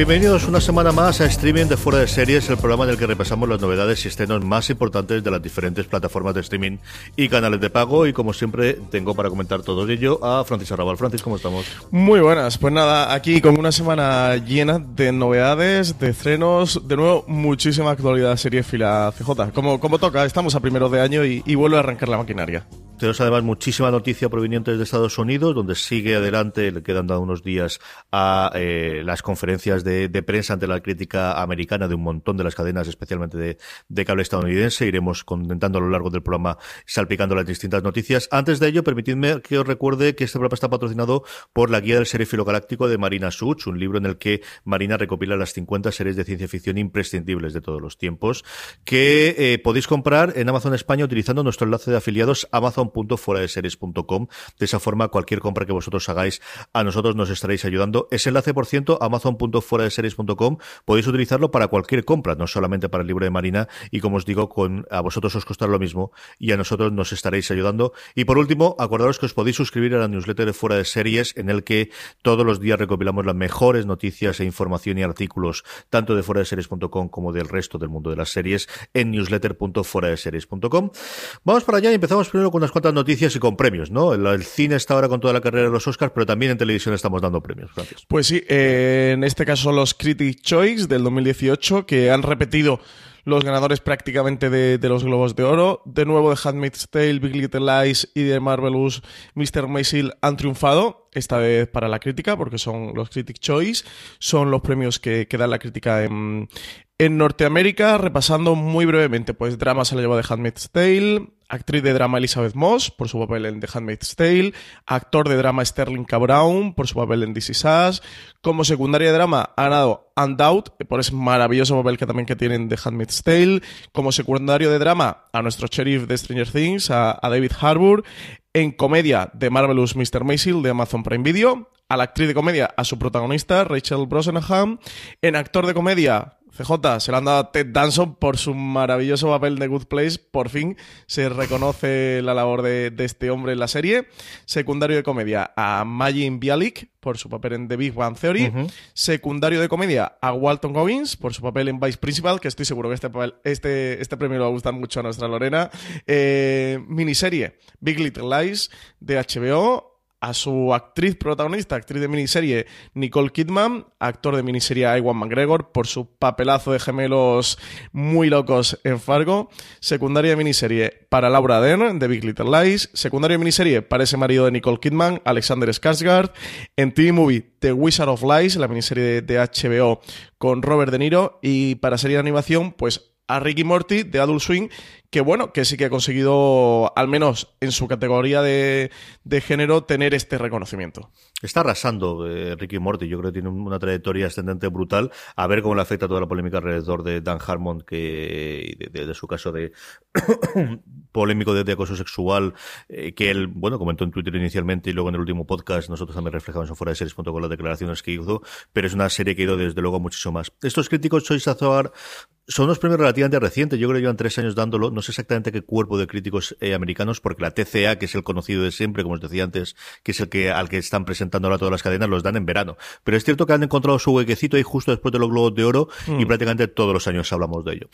Bienvenidos una semana más a Streaming de Fuera de Series, el programa en el que repasamos las novedades y estrenos más importantes de las diferentes plataformas de streaming y canales de pago. Y como siempre, tengo para comentar todo ello a Francis Arrabal. Francis, ¿cómo estamos? Muy buenas, pues nada, aquí con una semana llena de novedades, de estrenos, de nuevo, muchísima actualidad serie fila CJ. Como, como toca, estamos a primeros de año y, y vuelve a arrancar la maquinaria. Tenemos además muchísima noticia proveniente de Estados Unidos, donde sigue adelante, le quedan unos días a eh, las conferencias de, prensa ante la crítica americana de un montón de las cadenas, especialmente de, cable estadounidense. Iremos comentando a lo largo del programa, salpicando las distintas noticias. Antes de ello, permitidme que os recuerde que este programa está patrocinado por la Guía del Serifilo Galáctico de Marina Such, un libro en el que Marina recopila las 50 series de ciencia ficción imprescindibles de todos los tiempos, que eh, podéis comprar en Amazon España utilizando nuestro enlace de afiliados Amazon series.com De esa forma, cualquier compra que vosotros hagáis, a nosotros nos estaréis ayudando. Ese enlace, por ciento, series.com podéis utilizarlo para cualquier compra, no solamente para el libro de Marina. Y como os digo, con a vosotros os costará lo mismo y a nosotros nos estaréis ayudando. Y por último, acordaros que os podéis suscribir a la newsletter de Fuera de Series, en el que todos los días recopilamos las mejores noticias e información y artículos, tanto de fuera de series.com como del resto del mundo de las series, en newsletter.fueradeseries.com. Vamos para allá y empezamos primero con unas noticias y con premios, ¿no? El, cine está ahora con toda la carrera de los Oscars, pero también en televisión estamos dando premios. Gracias. Pues sí, eh, en este caso los Critic Choice del 2018, que han repetido los ganadores prácticamente de, los Globos de Oro. De nuevo, de Handmaid's Tale, Big Little Lies y de Marvelous Mr. Maisel han triunfado, esta vez para la crítica, porque son los Critic Choice, son los premios que, que da la crítica en, en Norteamérica. Repasando muy brevemente, pues drama se lo llevó de Handmaid's Tale, actriz de drama Elizabeth Moss por su papel en The Handmaid's Tale, actor de drama Sterling K. Brown por su papel en This Is Us, como secundaria de drama ha ganado Undoubt por ese maravilloso papel que también que tiene en The Handmaid's Tale, como secundario de drama a nuestro sheriff de Stranger Things, a David Harbour, en comedia de Marvelous Mr. Maisel de Amazon Prime Video, a la actriz de comedia a su protagonista Rachel Brosnahan, en actor de comedia CJ, se lo han dado a Ted Danson por su maravilloso papel de Good Place. Por fin se reconoce la labor de, de este hombre en la serie. Secundario de comedia a Magin Bialik por su papel en The Big Bang Theory. Uh -huh. Secundario de comedia a Walton Goggins por su papel en Vice Principal, que estoy seguro que este, papel, este, este premio le va a gustar mucho a nuestra Lorena. Eh, miniserie Big Little Lies de HBO a su actriz protagonista, actriz de miniserie Nicole Kidman, actor de miniserie Iwan McGregor por su papelazo de gemelos muy locos en Fargo, secundaria de miniserie para Laura Dern de Big Little Lies, secundaria de miniserie para ese marido de Nicole Kidman, Alexander Skarsgård, en TV Movie The Wizard of Lies, la miniserie de, de HBO con Robert De Niro. Y para serie de animación pues a Ricky Morty de Adult Swing, que bueno, que sí que ha conseguido, al menos en su categoría de, de género, tener este reconocimiento. Está arrasando eh, Ricky Morty, yo creo que tiene una trayectoria ascendente brutal, a ver cómo le afecta toda la polémica alrededor de Dan Harmon, que de, de, su caso de polémico de, acoso sexual, eh, que él, bueno, comentó en Twitter inicialmente y luego en el último podcast. Nosotros también reflejamos en fuera de series.com las declaraciones que hizo, pero es una serie que ha ido desde luego muchísimo más. Estos críticos Choice Azar son unos premios relativamente recientes, yo creo que llevan tres años dándolo, no sé exactamente qué cuerpo de críticos eh, americanos, porque la TCA, que es el conocido de siempre, como os decía antes, que es el que al que están presentando ahora todas las cadenas, los dan en verano. Pero es cierto que han encontrado su huequecito ahí justo después de los Globos de Oro y mm. prácticamente todos los años hablamos de ello.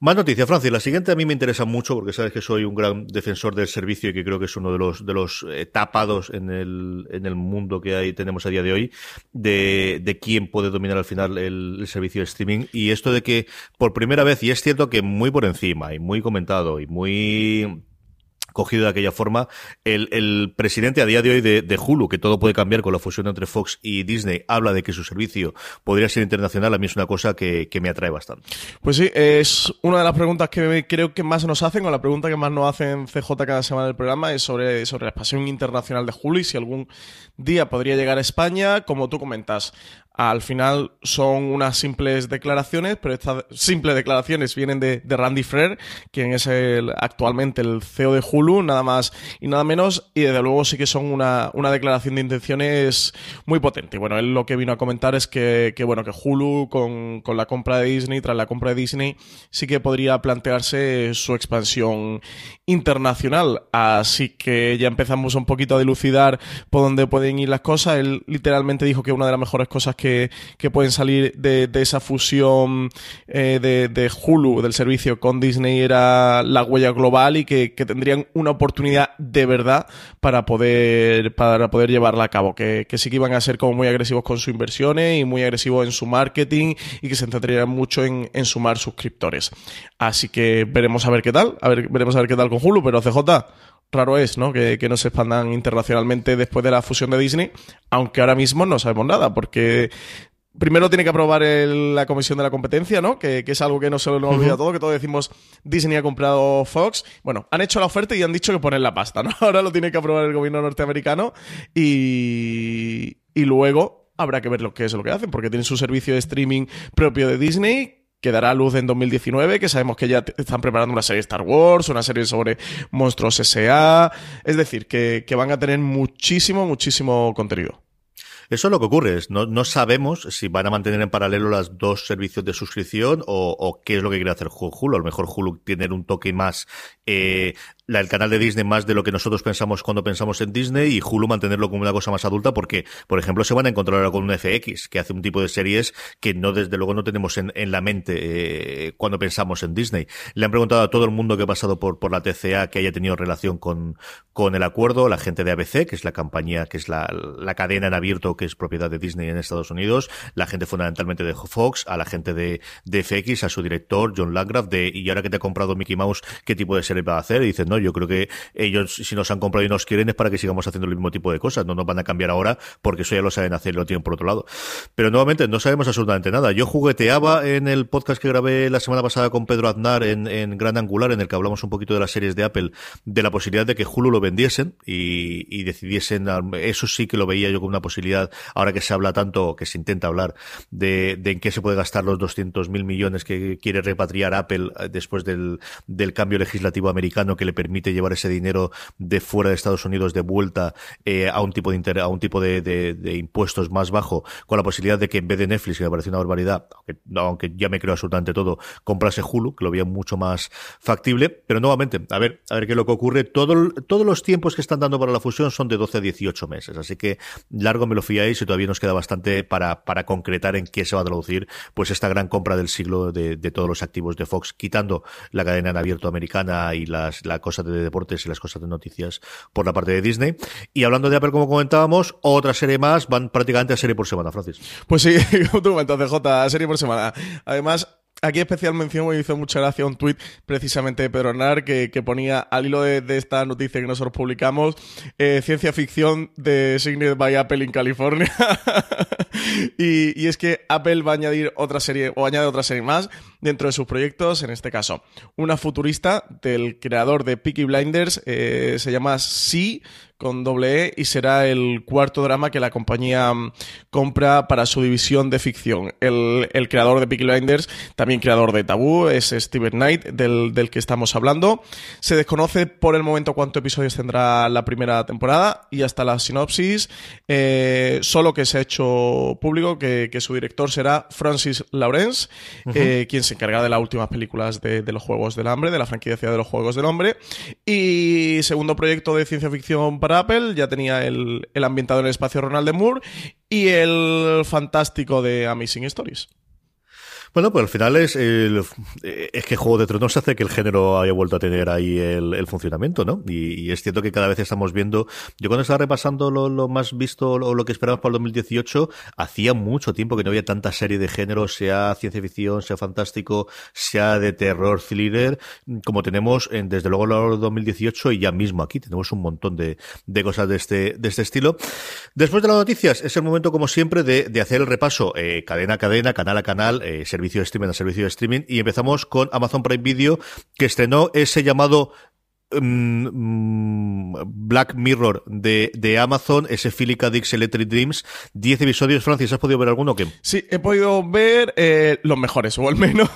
Más noticias, Francis. La siguiente a mí me interesa mucho porque sabes que soy un gran defensor del servicio y que creo que es uno de los de los eh, tapados en el, en el mundo que hay, tenemos a día de hoy de, de quién puede dominar al final el, el servicio de streaming. Y esto de que por primera vez, y es cierto que muy por encima y muy comentado y muy cogido de aquella forma. El, presidente a día de hoy de, de, Hulu, que todo puede cambiar con la fusión entre Fox y Disney, habla de que su servicio podría ser internacional. A mí es una cosa que, que me atrae bastante. Pues sí, es una de las preguntas que creo que más nos hacen, o la pregunta que más nos hacen CJ cada semana del programa, es sobre, sobre la expansión internacional de Hulu y si algún día podría llegar a España, como tú comentas al final son unas simples declaraciones, pero estas simples declaraciones vienen de, de, Randy Frere, quien es el, actualmente el CEO de Hulu, nada más y nada menos, y desde luego sí que son una, una declaración de intenciones muy potente. Bueno, él lo que vino a comentar es que, que bueno, que Hulu con, con, la compra de Disney, tras la compra de Disney, sí que podría plantearse su expansión internacional. Así que ya empezamos un poquito a dilucidar por dónde pueden ir las cosas. Él literalmente dijo que una de las mejores cosas que, que pueden salir de, esa fusión eh, de, Hulu, del servicio con Disney, era la huella global y que, tendrían una oportunidad de verdad para poder, para poder llevarla a cabo. Que, sí que iban a ser como muy agresivos con sus inversiones y muy agresivos en su marketing y que se centrarían mucho en, en sumar suscriptores. Así que veremos a ver qué tal, a ver, veremos a ver qué tal con Hulu, pero CJ, raro es, ¿no? Que, que, no se expandan internacionalmente después de la fusión de Disney, aunque ahora mismo no sabemos nada, porque primero tiene que aprobar el, la Comisión de la Competencia, ¿no? Que, que es algo que no se lo hemos olvidado todo, que todos decimos Disney ha comprado Fox. Bueno, han hecho la oferta y han dicho que ponen la pasta, ¿no? Ahora lo tiene que aprobar el gobierno norteamericano y, y luego habrá que ver lo que es lo que hacen, porque tienen su servicio de streaming propio de Disney que dará luz en 2019, que sabemos que ya están preparando una serie de Star Wars, una serie sobre monstruos S.A., es decir, que, van a tener muchísimo, muchísimo contenido. Eso es lo que ocurre. No, no sabemos si van a mantener en paralelo los dos servicios de suscripción o, o, qué es lo que quiere hacer Hulu. A lo mejor Hulu tiene un toque más eh, la, el canal de Disney más de lo que nosotros pensamos cuando pensamos en Disney y Hulu mantenerlo como una cosa más adulta porque, por ejemplo, se van a encontrar ahora con un FX que hace un tipo de series que no, desde luego, no tenemos en, en la mente eh, cuando pensamos en Disney. Le han preguntado a todo el mundo que ha pasado por, por la TCA que haya tenido relación con, con el acuerdo, la gente de ABC, que es la compañía, que es la, la cadena en abierto que es propiedad de Disney en Estados Unidos, la gente fundamentalmente de Fox, a la gente de, de FX, a su director, John Landgraf, de, y ahora que te ha comprado Mickey Mouse, ¿qué tipo de serie va a hacer? Y dicen, no, yo creo que ellos, si nos han comprado y nos quieren, es para que sigamos haciendo el mismo tipo de cosas. No nos van a cambiar ahora porque eso ya lo saben hacer y lo tienen por otro lado. Pero nuevamente, no sabemos absolutamente nada. Yo jugueteaba en el podcast que grabé la semana pasada con Pedro Aznar en, en Gran Angular, en el que hablamos un poquito de las series de Apple, de la posibilidad de que Hulu lo vendiesen y, y decidiesen, eso sí que lo veía yo como una posibilidad, ahora que se habla tanto, que se intenta hablar, de, de en qué se puede gastar los 200 mil millones que quiere repatriar Apple eh, después del, del cambio legislativo americano que le permite llevar ese dinero de fuera de Estados Unidos de vuelta eh, a un tipo de inter, a un tipo de, impuestos más bajo, con la posibilidad de que en vez de Netflix, que me parece una barbaridad, aunque, aunque ya me creo absolutamente todo, comprase Hulu, que lo veía mucho más factible, pero nuevamente, a ver, a ver qué es lo que ocurre. Todo, todos los tiempos que están dando para la fusión son de 12 a 18 meses, así que largo me lo fiáis y todavía nos queda bastante para, para concretar en qué se va a traducir pues esta gran compra del siglo de, de todos los activos de Fox, quitando la cadena en abierto americana y las, la cosa de deportes y las cosas de noticias por la parte de Disney. Y hablando de Apple, como comentábamos, otra serie más, van prácticamente a serie por semana, Francis. Pues sí, como tú comentas, CJ, serie por semana. Además, Aquí especial mención me hizo mucha gracia un tuit precisamente de Pedro Nar que, que ponía al hilo de, de, esta noticia que nosotros publicamos eh, ciencia ficción de Signed by Apple en California y, es que Apple va a añadir otra serie o añade otra serie más dentro de sus proyectos, en este caso una futurista del creador de Peaky Blinders, eh, se llama Sí con doble E y será el cuarto drama que la compañía mm, compra para su división de ficción. El, el creador de Peaky Blinders, también creador de Tabú, es Steven Knight, del, del, que estamos hablando. Se desconoce por el momento cuántos episodios tendrá la primera temporada y hasta la sinopsis. Eh, solo que se ha hecho público que, su director será Francis Lawrence, eh, quien se encarga de las últimas películas de, los Juegos del Hambre, de la franquicia de los Juegos del Hombre. Y segundo proyecto de ciencia ficción para Apple, ya tenía el, el ambientado en el espacio Ronald de Moore y el fantástico de Amazing Stories. Bueno, pues al final es, el, es que Juego de Tronos hace que el género haya vuelto a tener ahí el, funcionamiento, ¿no? Y, es cierto que cada vez estamos viendo. Yo cuando estaba repasando lo, más visto o lo que esperábamos para el 2018, hacía mucho tiempo que no había tanta serie de género, sea ciencia ficción, sea fantástico, sea de terror, thriller, como tenemos en, desde luego el 2018 y ya mismo aquí tenemos un montón de, de cosas de este, de este estilo. Después de las noticias, es el momento, como siempre, de, de hacer el repaso eh, cadena a cadena, canal a canal, eh, servicio de streaming servicio streaming y empezamos con Amazon Prime Video que estrenó ese llamado mm, mm, Black Mirror de, de Amazon, ese Philip Dix Electric Dreams, 10 episodios. Francis, ¿has podido ver alguno o qué? Sí, he podido ver eh, los mejores, o al menos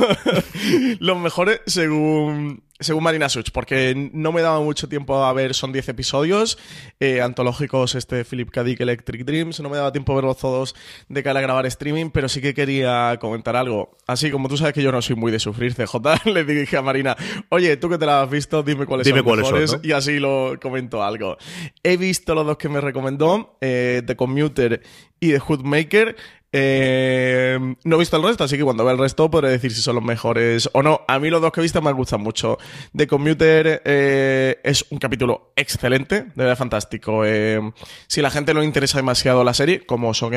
los mejores según según Marina Such, porque no me daba mucho tiempo a ver, son 10 episodios eh, antológicos, este Philip K. Dick Electric Dreams, no me daba tiempo a verlos todos de cara a grabar streaming, pero sí que quería comentar algo. Así como tú sabes que yo no soy muy de sufrir, CJ, le dije a Marina, oye, tú que te la has visto, dime cuáles son los mejores, y así lo comento algo. He visto los dos que me recomendó, eh, The Commuter y The Hoodmaker, eh, no he visto el resto, así que cuando vea el resto podré decir si son los mejores o no. A mí los dos que he visto me gustan mucho. The Commuter eh, es un capítulo excelente, de verdad fantástico. Eh, si la gente no le interesa demasiado la serie, como son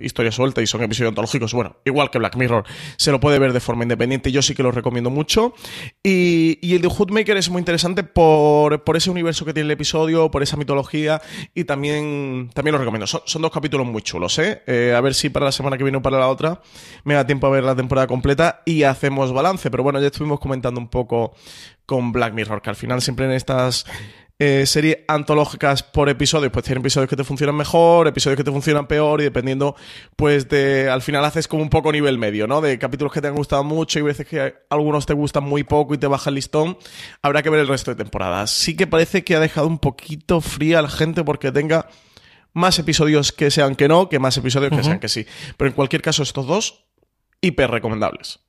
historias sueltas y son episodios ontológicos, bueno, igual que Black Mirror, se lo puede ver de forma independiente. Yo sí que lo recomiendo mucho. Y, el de Hoodmaker es muy interesante por, ese universo que tiene el episodio, por esa mitología y también, también lo recomiendo. Son, dos capítulos muy chulos, ¿eh? A ver si para la semana que viene o para la otra, me da tiempo a ver la temporada completa y hacemos balance. Pero bueno, ya estuvimos comentando un poco con Black Mirror, que al final siempre en estas eh, series antológicas por episodios, pues tienen episodios que te funcionan mejor, episodios que te funcionan peor y dependiendo, pues de, al final haces como un poco nivel medio, ¿no? De capítulos que te han gustado mucho y veces que algunos te gustan muy poco y te baja el listón, habrá que ver el resto de temporadas. Sí que parece que ha dejado un poquito fría a la gente porque tenga más episodios que sean que no, que más episodios que sean que sí. Pero en cualquier caso, estos dos, hiper recomendables.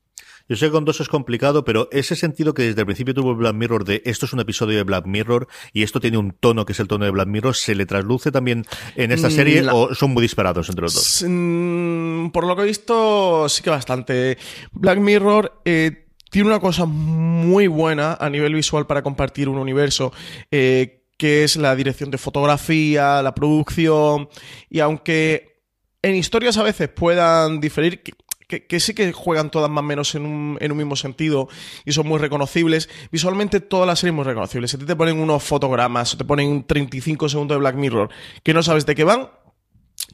Yo sé que con dos es complicado, pero ese sentido que desde el principio tuvo Black Mirror de esto es un episodio de Black Mirror y esto tiene un tono que es el tono de Black Mirror, ¿se le trasluce también en esta mm, serie o son muy disparados entre los dos? Mm, por lo que he visto, sí que bastante. Black Mirror eh, tiene una cosa muy buena a nivel visual para compartir un universo. Eh, que es la dirección de fotografía, la producción, y aunque en historias a veces puedan diferir, que, sí que juegan todas más o menos en un, mismo sentido y son muy reconocibles. Visualmente todas las series muy reconocibles. Si te ponen unos fotogramas te ponen 35 segundos de Black Mirror que no sabes de qué van,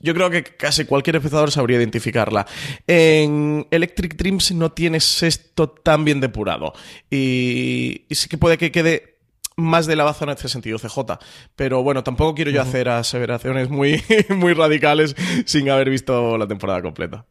yo creo que casi cualquier espectador sabría identificarla. En Electric Dreams no tienes esto tan bien depurado. Y, y sí que puede que quede más de lavazo en este sentido, CJ. Pero bueno, tampoco quiero yo hacer aseveraciones muy, muy radicales sin haber visto la temporada completa.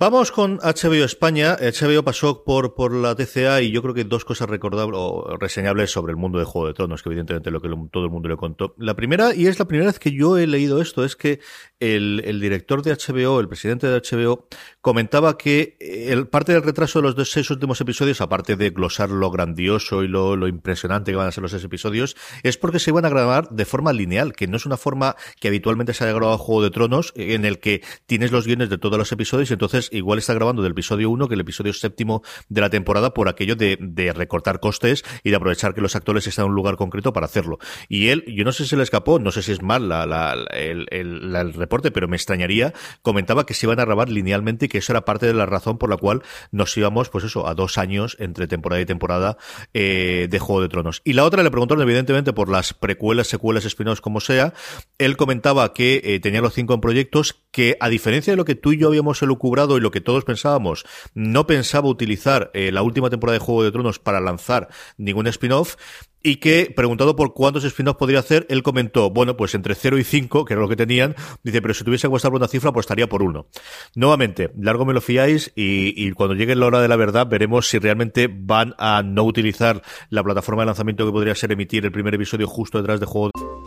Vamos con HBO España. HBO pasó por, por la TCA y yo creo que dos cosas recordables o reseñables sobre el mundo de Juego de Tronos, que evidentemente lo que todo el mundo le contó. La primera, y es la primera vez que yo he leído esto, es que el, el director de HBO, el presidente de HBO, comentaba que el, parte del retraso de los dos, seis últimos episodios, aparte de glosar lo grandioso y lo, lo impresionante que van a ser los seis episodios, es porque se iban a grabar de forma lineal, que no es una forma que habitualmente se haya grabado Juego de Tronos, en el que tienes los guiones de todos los episodios y entonces igual está grabando del episodio 1 que el episodio séptimo de la temporada por aquello de, de, recortar costes y de aprovechar que los actores están en un lugar concreto para hacerlo. Y él, yo no sé si le escapó, no sé si es mal la, la, el, el, el, reporte, pero me extrañaría, comentaba que se iban a grabar linealmente y que eso era parte de la razón por la cual nos íbamos, pues eso, a dos años entre temporada y temporada eh, de Juego de Tronos. Y la otra le preguntaron, evidentemente, por las precuelas, secuelas, spin-offs, como sea. Él comentaba que eh, tenía los cinco en proyectos, que a diferencia de lo que tú y yo habíamos elucubrado lo que todos pensábamos, no pensaba utilizar eh, la última temporada de Juego de Tronos para lanzar ningún spin-off y que, preguntado por cuántos spin-offs podría hacer, él comentó, bueno, pues entre 0 y 5, que era lo que tenían, dice, pero si tuviese que apostar por una cifra, pues estaría por uno. Nuevamente, largo me lo fiáis y, y, cuando llegue la hora de la verdad veremos si realmente van a no utilizar la plataforma de lanzamiento que podría ser emitir el primer episodio justo detrás de Juego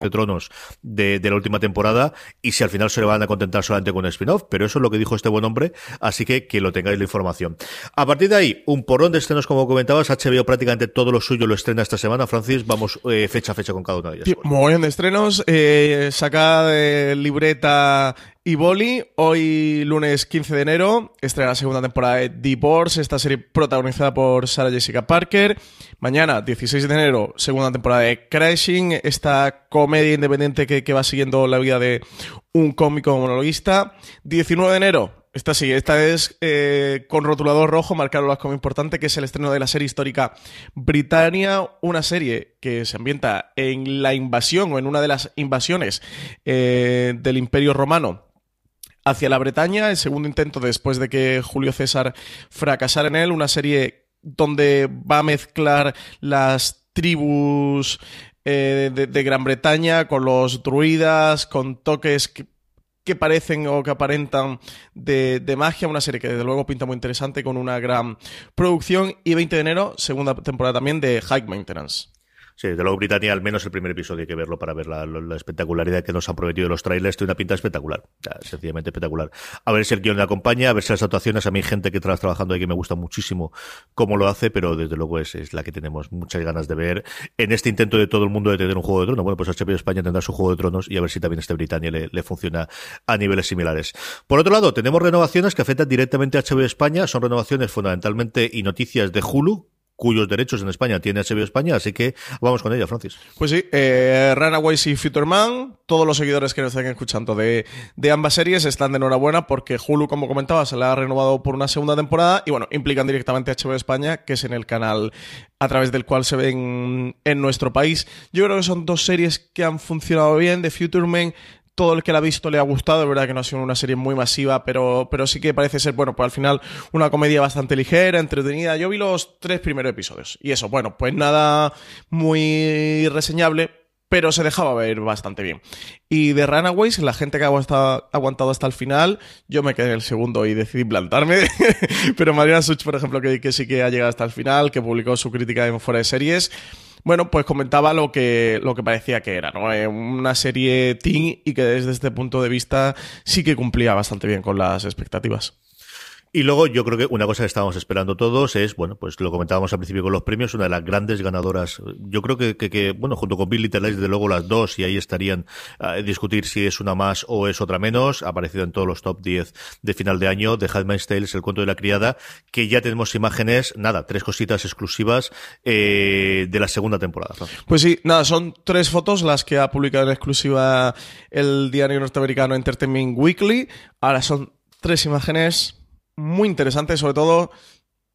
de Tronos de, la última temporada y si al final se le van a contentar solamente con el spin-off, pero eso es lo que dijo este buen hombre, así que que lo tengáis la información. A partir de ahí, un porón de estrenos como comentabas, HBO prácticamente todo lo suyo lo estrena esta semana, Francis, vamos eh, fecha a fecha con cada una de ellas. Muy bien de estrenos, eh, saca de libreta y Boli, hoy lunes 15 de enero, estrena la segunda temporada de Divorce, esta serie protagonizada por Sarah Jessica Parker. Mañana, 16 de enero, segunda temporada de Crashing, esta comedia independiente que, que va siguiendo la vida de un cómico monologuista. 19 de enero, esta sí, esta es eh, con rotulador rojo, marcarlo como importante, que es el estreno de la serie histórica Britannia, una serie que se ambienta en la invasión o en una de las invasiones eh, del Imperio Romano hacia la Bretaña, el segundo intento después de que Julio César fracasara en él, una serie donde va a mezclar las tribus eh, de, Gran Bretaña con los druidas, con toques que, que parecen o que aparentan de, de, magia, una serie que desde luego pinta muy interesante con una gran producción y 20 de enero, segunda temporada también de High Maintenance. Sí, de luego Britannia, al menos el primer episodio hay que verlo para ver la, la espectacularidad que nos han prometido los trailers. Tiene una pinta espectacular, sencillamente espectacular. A ver si el guion le acompaña, a ver si las actuaciones, a mí gente que está trabajando ahí que me gusta muchísimo cómo lo hace, pero desde luego es, es, la que tenemos muchas ganas de ver en este intento de todo el mundo de tener un juego de tronos. Bueno, pues HBO España tendrá su juego de tronos y a ver si también este Britannia le, le funciona a niveles similares. Por otro lado, tenemos renovaciones que afectan directamente a HBO España, son renovaciones fundamentalmente y noticias de Hulu, cuyos derechos en España tiene HBO España, así que vamos con ella, Francis. Pues sí, eh, Runaways y Futureman, todos los seguidores que nos estén escuchando de, de ambas series están de enhorabuena porque Hulu, como comentaba, se la ha renovado por una segunda temporada y bueno, implican directamente a HBO España, que es en el canal a través del cual se ven en nuestro país. Yo creo que son dos series que han funcionado bien. De Futureman todo el que la ha visto le ha gustado, es verdad que no ha sido una serie muy masiva, pero, pero sí que parece ser, bueno, pues al final una comedia bastante ligera, entretenida. Yo vi los tres primeros episodios y eso, bueno, pues nada muy reseñable, pero se dejaba ver bastante bien. Y de Runaways, la gente que ha aguantado hasta el final, yo me quedé en el segundo y decidí plantarme. pero Mariana Such, por ejemplo, que, que sí que ha llegado hasta el final, que publicó su crítica en Fuera de Series, bueno, pues comentaba lo que, lo que parecía que era, ¿no? Eh, una serie teen y que desde este punto de vista sí que cumplía bastante bien con las expectativas. Y luego yo creo que una cosa que estábamos esperando todos es, bueno, pues lo comentábamos al principio con los premios, una de las grandes ganadoras. Yo creo que, que, que bueno, junto con Bill Little desde luego las dos, y ahí estarían a discutir si es una más o es otra menos. Ha aparecido en todos los top 10 de final de año, de Handmaid's Tales, El cuento de la criada, que ya tenemos imágenes, nada, tres cositas exclusivas eh, de la segunda temporada. Pues sí, nada, son tres fotos las que ha publicado en exclusiva el diario norteamericano Entertainment Weekly. Ahora son tres imágenes muy interesante, sobre todo,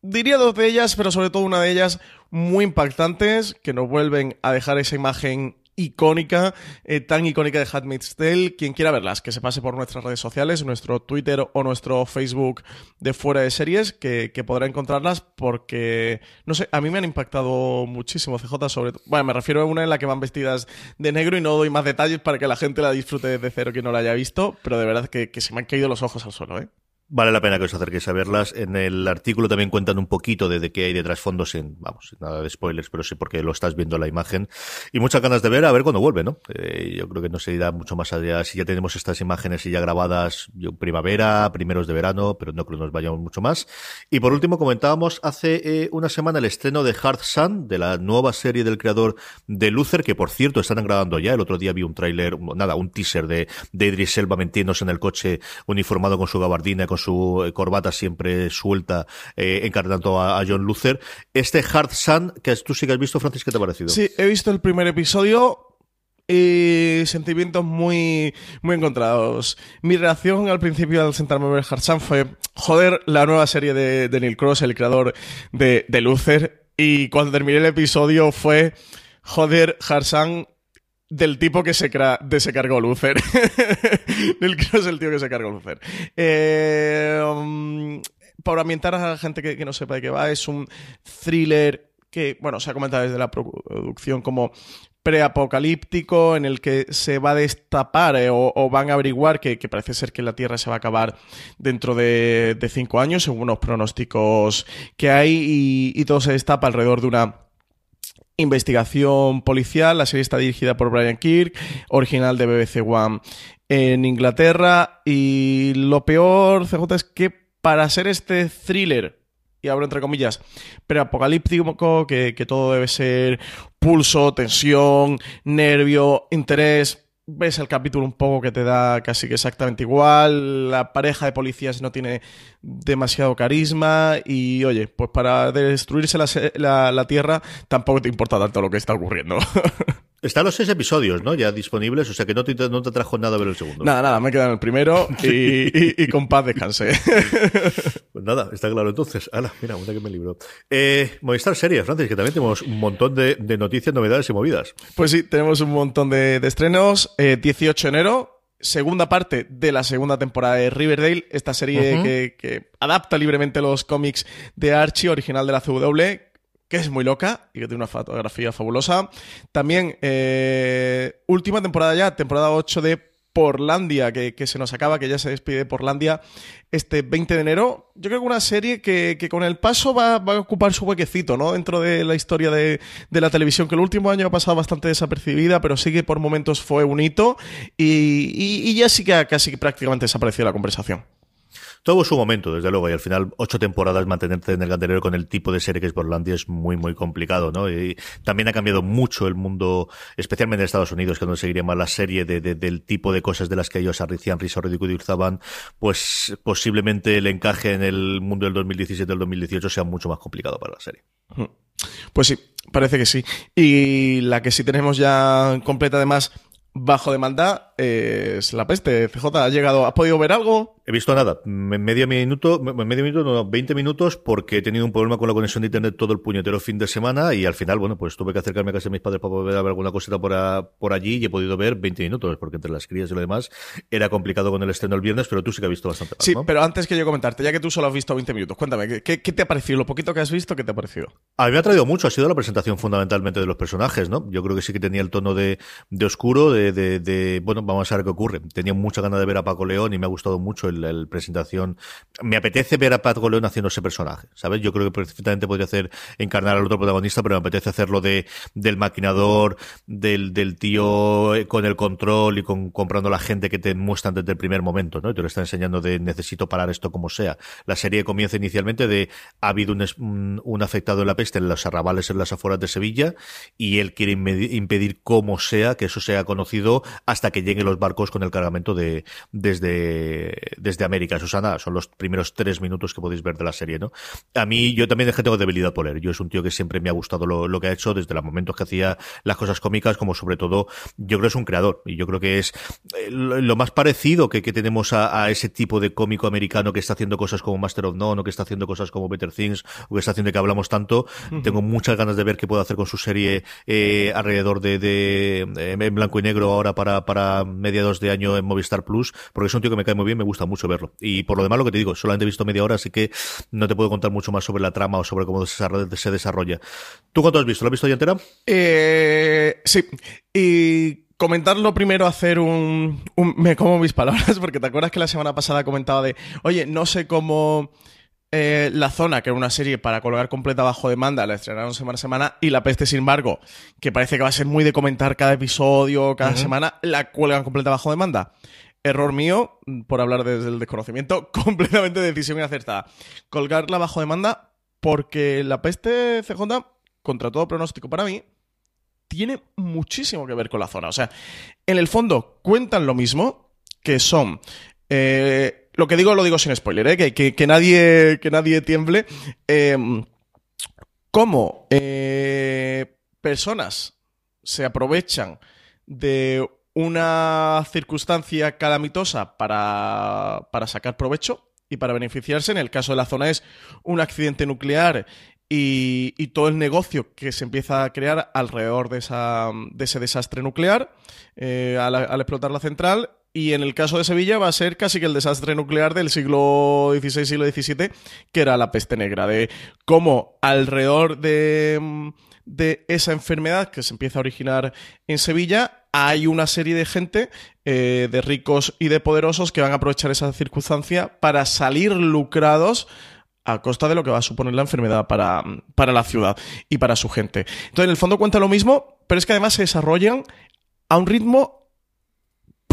diría dos de ellas, pero sobre todo una de ellas muy impactantes, que nos vuelven a dejar esa imagen icónica, eh, tan icónica de Handmaid's Tale. Quien quiera verlas, que se pase por nuestras redes sociales, nuestro Twitter o nuestro Facebook de Fuera de Series, que, que, podrá encontrarlas porque, no sé, a mí me han impactado muchísimo, CJ, sobre todo. Bueno, me refiero a una en la que van vestidas de negro y no doy más detalles para que la gente la disfrute desde cero que no la haya visto, pero de verdad que, que se me han caído los ojos al suelo, ¿eh? Vale la pena que os acerquéis a verlas. En el artículo también cuentan un poquito de, de qué hay de trasfondo, sin, vamos, nada de spoilers, pero sí porque lo estás viendo la imagen. Y muchas ganas de ver, a ver cuándo vuelve, ¿no? Eh, yo creo que no se irá mucho más allá si ya tenemos estas imágenes y ya grabadas yo, primavera, primeros de verano, pero no creo que nos vayamos mucho más. Y por último, comentábamos hace eh, una semana el estreno de Hard Sun, de la nueva serie del creador de Luther, que por cierto están grabando ya. El otro día vi un tráiler, nada, un teaser de, de Idris Elba metiéndose en el coche uniformado con su gabardina, con su eh, corbata siempre suelta, eh, encarnando a, John Luther. Este Hard Sun, que tú sí que has visto, Francis, ¿qué te ha parecido? Sí, he visto el primer episodio y sentimientos muy, muy encontrados. Mi reacción al principio al sentarme a ver Hard Sun fue, joder, la nueva serie de, Neil Cross, el creador de, de Luther. Y cuando terminé el episodio fue, joder, Hard Sun del tipo que se, de se cargó Luther. del que es el tío que se cargó Luther. Eh, um, para ambientar a la gente que, no sepa de qué va, es un thriller que, bueno, se ha comentado desde la producción como preapocalíptico en el que se va a destapar eh, o, van a averiguar que, parece ser que la Tierra se va a acabar dentro de, cinco años, según unos pronósticos que hay, y, y todo se destapa alrededor de una investigación policial. La serie está dirigida por Brian Kirk, original de BBC One en Inglaterra. Y lo peor, CJ, es que para hacer este thriller, y abro entre comillas, preapocalíptico, que, que todo debe ser pulso, tensión, nervio, interés, ves el capítulo un poco que te da casi que exactamente igual, la pareja de policías no tiene demasiado carisma y oye, pues para destruirse la, la, la Tierra tampoco te importa tanto lo que está ocurriendo. Están los seis episodios, ¿no? Ya disponibles, o sea que no te, no te trajo nada ver el segundo. Nada, nada, me he quedado en el primero y, y, y con paz descansé. pues nada, está claro entonces. Ala, mira, una que me libro. Eh, Movistar Series, Francis, que también tenemos un montón de, de, noticias, novedades y movidas. Pues sí, tenemos un montón de, de estrenos. Eh, 18 de enero, segunda parte de la segunda temporada de Riverdale, esta serie uh -huh. que, que, adapta libremente los cómics de Archie, original de la CW, que es muy loca y que tiene una fotografía fabulosa. También, eh, última temporada ya, temporada 8 de Porlandia, que, que, se nos acaba, que ya se despide Porlandia este 20 de enero. Yo creo que una serie que, que con el paso va, va, a ocupar su huequecito, ¿no? Dentro de la historia de, de, la televisión, que el último año ha pasado bastante desapercibida, pero sí que por momentos fue un hito y, y, ya sí que casi prácticamente desaparecido la conversación. Tuvo su momento, desde luego, y al final ocho temporadas mantenerte en el candelero con el tipo de serie que es Portlandia es muy, muy complicado, ¿no? Y también ha cambiado mucho el mundo, especialmente en Estados Unidos, que donde seguiría más la serie de, de, del tipo de cosas de las que ellos risa o ridiculizaban, pues posiblemente el encaje en el mundo del 2017 del 2018 sea mucho más complicado para la serie. Pues sí, parece que sí. Y la que sí tenemos ya completa además bajo demanda es la peste. CJ, ¿ha llegado? ¿Has podido ver algo? He visto nada. Medio minuto, medio minuto, no, 20 minutos, porque he tenido un problema con la conexión de internet todo el puñetero fin de semana y al final, bueno, pues tuve que acercarme a casa de mis padres para poder ver alguna cosita por, a, por allí y he podido ver 20 minutos, porque entre las crías y lo demás era complicado con el estreno el viernes, pero tú sí que has visto bastante. Más, sí, ¿no? pero antes que yo comentarte, ya que tú solo has visto 20 minutos, cuéntame, ¿qué, ¿qué, te ha parecido? Lo poquito que has visto, ¿qué te ha parecido? A mí me ha traído mucho, ha sido la presentación fundamentalmente de los personajes, ¿no? Yo creo que sí que tenía el tono de, de oscuro, de, de, bueno, vamos a ver qué ocurre. Tenía mucha ganas de ver a Paco León y me ha gustado mucho el presentación me apetece ver a Paco León haciendo ese personaje, ¿sabes? Yo creo que perfectamente podría hacer encarnar al otro protagonista, pero me apetece hacerlo de del maquinador, del, del tío con el control y con comprando la gente que te muestran desde el primer momento, ¿no? Y te lo está enseñando de necesito parar esto como sea. La serie comienza inicialmente de ha habido un, un, un afectado en la peste en los arrabales en las afueras de Sevilla y él quiere impedir como sea que eso sea conocido hasta que lleguen los barcos con el cargamento de desde desde América. Susana son los primeros tres minutos que podéis ver de la serie, ¿no? A mí, yo también es que tengo debilidad por él. Yo es un tío que siempre me ha gustado lo, lo que ha hecho desde los momentos que hacía las cosas cómicas, como sobre todo, yo creo que es un creador. Y yo creo que es lo más parecido que, que tenemos a, a, ese tipo de cómico americano que está haciendo cosas como Master of None o que está haciendo cosas como Better Things o que está haciendo de que hablamos tanto. Uh -huh. Tengo muchas ganas de ver qué puede hacer con su serie eh, alrededor de, de, de, en blanco y negro ahora para, para mediados de año en Movistar Plus, porque es un tío que me cae muy bien, me gusta mucho verlo. Y por lo demás, lo que te digo, solamente he visto media hora, así que no te puedo contar mucho más sobre la trama o sobre cómo se desarrolla. ¿Tú cuánto has visto? ¿Lo has visto ya entera? Eh, sí. Y comentarlo primero, hacer un, Me como mis palabras, porque te acuerdas que la semana pasada comentaba de, oye, no sé cómo... Eh, la Zona, que era una serie para colgar completa bajo demanda, la estrenaron semana a semana, y La Peste, sin embargo, que parece que va a ser muy de comentar cada episodio, cada semana, la cuelgan completa bajo demanda. Error mío, por hablar desde el desconocimiento, completamente decisión acertada. Colgarla bajo demanda porque La Peste CJ, contra todo pronóstico para mí, tiene muchísimo que ver con la zona. O sea, en el fondo cuentan lo mismo, que son... Eh, lo que digo lo digo sin spoiler, ¿eh? que, nadie, que nadie tiemble. Eh, cómo eh, personas se aprovechan de una circunstancia calamitosa para, para sacar provecho y para beneficiarse. En el caso de la zona es un accidente nuclear y, todo el negocio que se empieza a crear alrededor de, esa, de ese desastre nuclear eh, al, explotar la central. Y en el caso de Sevilla va a ser casi que el desastre nuclear del siglo XVI, siglo XVII, que era la peste negra, de cómo alrededor de, de esa enfermedad que se empieza a originar en Sevilla hay una serie de gente, eh, de ricos y de poderosos, que van a aprovechar esa circunstancia para salir lucrados a costa de lo que va a suponer la enfermedad para, para la ciudad y para su gente. Entonces, en el fondo cuenta lo mismo, pero es que además se desarrollan a un ritmo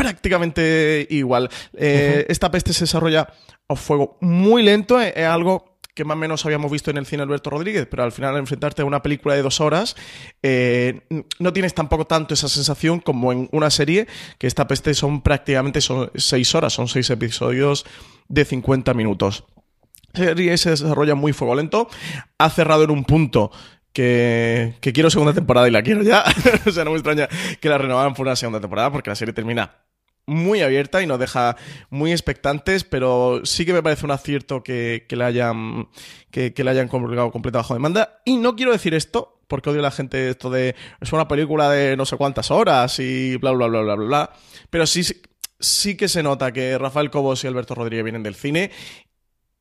prácticamente igual. Eh, esta peste se desarrolla a fuego muy lento, eh, es algo que más o menos habíamos visto en el cine Alberto Rodríguez, pero al final al enfrentarte a una película de dos horas, eh, no tienes tampoco tanto esa sensación como en una serie, que esta peste son prácticamente son seis horas, son seis episodios de 50 minutos serie se desarrolla muy fuego lento. Ha cerrado en un punto que, quiero segunda temporada y la quiero ya. o sea, no me extraña que la renovaran por una segunda temporada porque la serie termina muy abierta y nos deja muy expectantes, pero sí que me parece un acierto que, que la hayan que, que la hayan colgado completo bajo demanda. Y no quiero decir esto, porque odio a la gente esto de es una película de no sé cuántas horas y bla bla bla bla bla bla. Pero sí, sí que se nota que Rafael Cobos y Alberto Rodríguez vienen del cine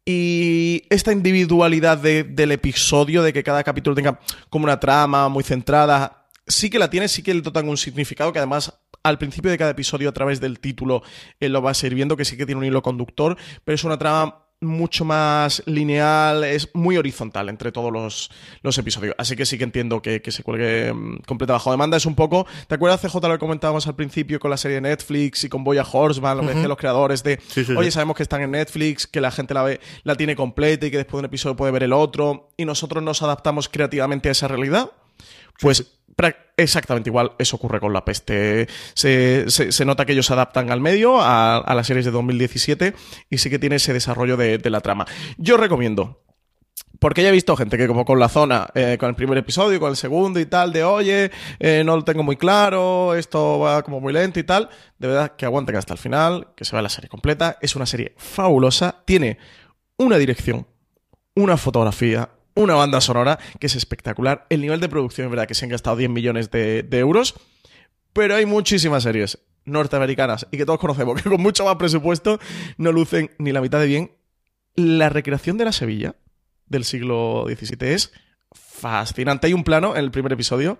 y esta individualidad del episodio, de que cada capítulo tenga como una trama muy centrada, sí que la tiene, sí que le dotan un significado que además al principio de cada episodio a través del título él lo va a ir viendo, que sí que tiene un hilo conductor, pero es una trama mucho más lineal, es muy horizontal entre todos los, episodios. Así que sí que entiendo que, se cuelgue mm, completa bajo demanda. Es un poco. ¿Te acuerdas, CJ, lo que comentábamos al principio con la serie de Netflix y con Boya Horseman, lo que decían los creadores de. Oye, sabemos que están en Netflix, que la gente la ve, la tiene completa y que después de un episodio puede ver el otro. Y nosotros nos adaptamos creativamente a esa realidad. Pues exactamente igual eso ocurre con la peste. Se, nota que ellos se adaptan al medio, a, las series de 2017, y sí que tiene ese desarrollo de, la trama. Yo recomiendo. Porque ya he visto gente que como con la zona, eh, con el primer episodio, con el segundo y tal, de oye, eh, no lo tengo muy claro, esto va como muy lento y tal, de verdad que aguanten hasta el final, que se vea la serie completa. Es una serie fabulosa, tiene una dirección, una fotografía, una banda sonora que es espectacular. El nivel de producción es verdad que se han gastado 10 millones de, euros, pero hay muchísimas series norteamericanas y que todos conocemos que con mucho más presupuesto no lucen ni la mitad de bien. La recreación de la Sevilla del siglo XVII es fascinante. Hay un plano en el primer episodio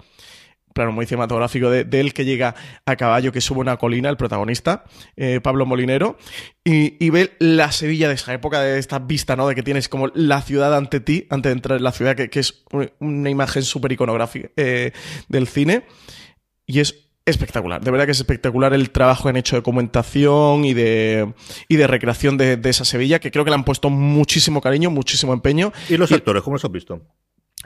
plano muy cinematográfico de, él que llega a caballo, que sube una colina, el protagonista, eh, Pablo Molinero, y, ve la Sevilla de esa época, de esta vista, ¿no? De que tienes como la ciudad ante ti, antes de entrar en la ciudad, que, es una imagen súper iconográfica eh, del cine. Y es espectacular. De verdad que es espectacular el trabajo que han hecho de documentación y de, y de recreación de, esa Sevilla, que creo que le han puesto muchísimo cariño, muchísimo empeño. ¿Y los actores, cómo los has visto?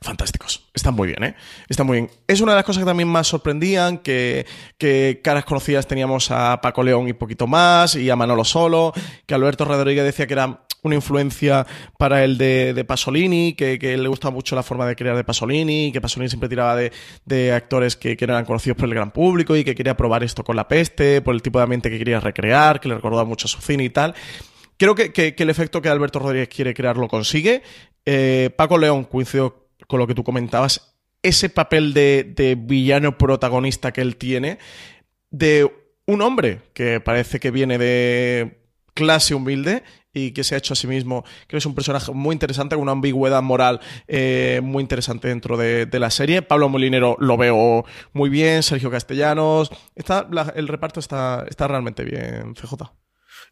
Fantásticos. Están muy bien, ¿eh? Están muy bien. Es una de las cosas que también más sorprendían, que, que caras conocidas teníamos a Paco León y poquito más, y a Manolo Solo, que Alberto Rodríguez decía que era una influencia para el de, Pasolini, que, le gusta mucho la forma de crear de Pasolini, que Pasolini siempre tiraba de, actores que, que, eran conocidos por el gran público y que quería probar esto con la peste, por el tipo de ambiente que quería recrear, que le recordaba mucho a su cine y tal. Creo que, el efecto que Alberto Rodríguez quiere crear lo consigue. Eh, Paco León coincidió con lo que tú comentabas, ese papel de, villano protagonista que él tiene, de un hombre que parece que viene de clase humilde y que se ha hecho a sí mismo. Creo que es un personaje muy interesante, con una ambigüedad moral eh, muy interesante dentro de, la serie. Pablo Molinero lo veo muy bien, Sergio Castellanos. Está, el reparto está, está realmente bien, CJ.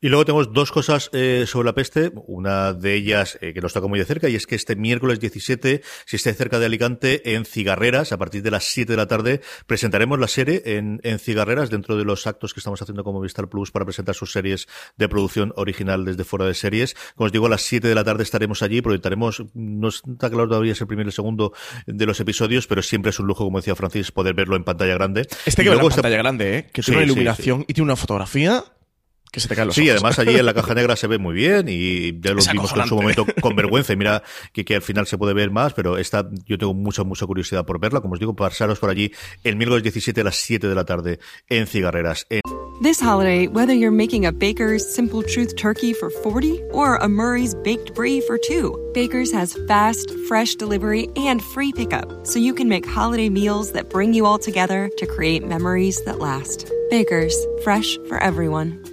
Y luego tenemos dos cosas eh, sobre la peste. Una de ellas eh, que nos toca muy de cerca y es que este miércoles 17, si esté cerca de Alicante, en Cigarreras, a partir de las 7 de la tarde, presentaremos la serie en, en Cigarreras dentro de los actos que estamos haciendo como Vistar Plus para presentar sus series de producción original desde fuera de series. Como os digo, a las 7 de la tarde estaremos allí, proyectaremos, no está claro todavía es el primero y el segundo de los episodios, pero siempre es un lujo, como decía Francis, poder verlo en pantalla grande. Este que en pantalla grande, ¿eh? que tiene una iluminación y tiene una fotografía sí, además allí en la caja negra se ve muy bien y ya lo vimos en su momento con vergüenza y mira que, que, al final se puede ver más, pero esta yo tengo mucha, mucha curiosidad por verla. Como os digo, pasaros por allí el miércoles 17 a las 7 de la tarde en Cigarreras. En... This holiday, whether you're making a Baker's Simple Truth turkey for 40 or a Murray's baked brie for 2, Baker's has fast, fresh delivery and free pickup, so you can make holiday meals that bring you all together to create memories that last. Baker's, fresh for everyone.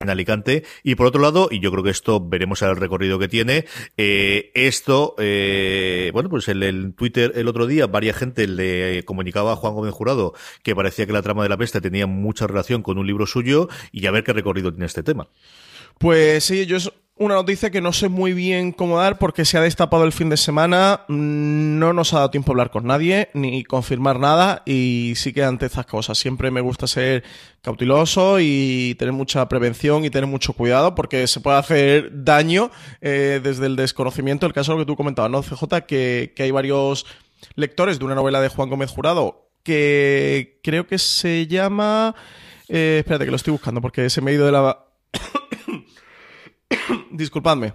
en Alicante. Y por otro lado, y yo creo que esto veremos el recorrido que tiene, eh, esto, eh, bueno, pues en el, Twitter el otro día, varias gente le comunicaba a Juan Gómez Jurado que parecía que la trama de la peste tenía mucha relación con un libro suyo y a ver qué recorrido tiene este tema. Pues sí, yo una noticia que no sé muy bien cómo dar porque se ha destapado el fin de semana, mm, no nos ha dado tiempo a hablar con nadie ni confirmar nada y sí que ante estas cosas siempre me gusta ser cauteloso y tener mucha prevención y tener mucho cuidado porque se puede hacer daño eh, desde el desconocimiento. El caso lo que tú comentabas, ¿no, CJ? Que, que hay varios lectores de una novela de Juan Gómez Jurado que creo que se llama... Eh, espérate que lo estoy buscando porque se me ha ido de la... Disculpadme.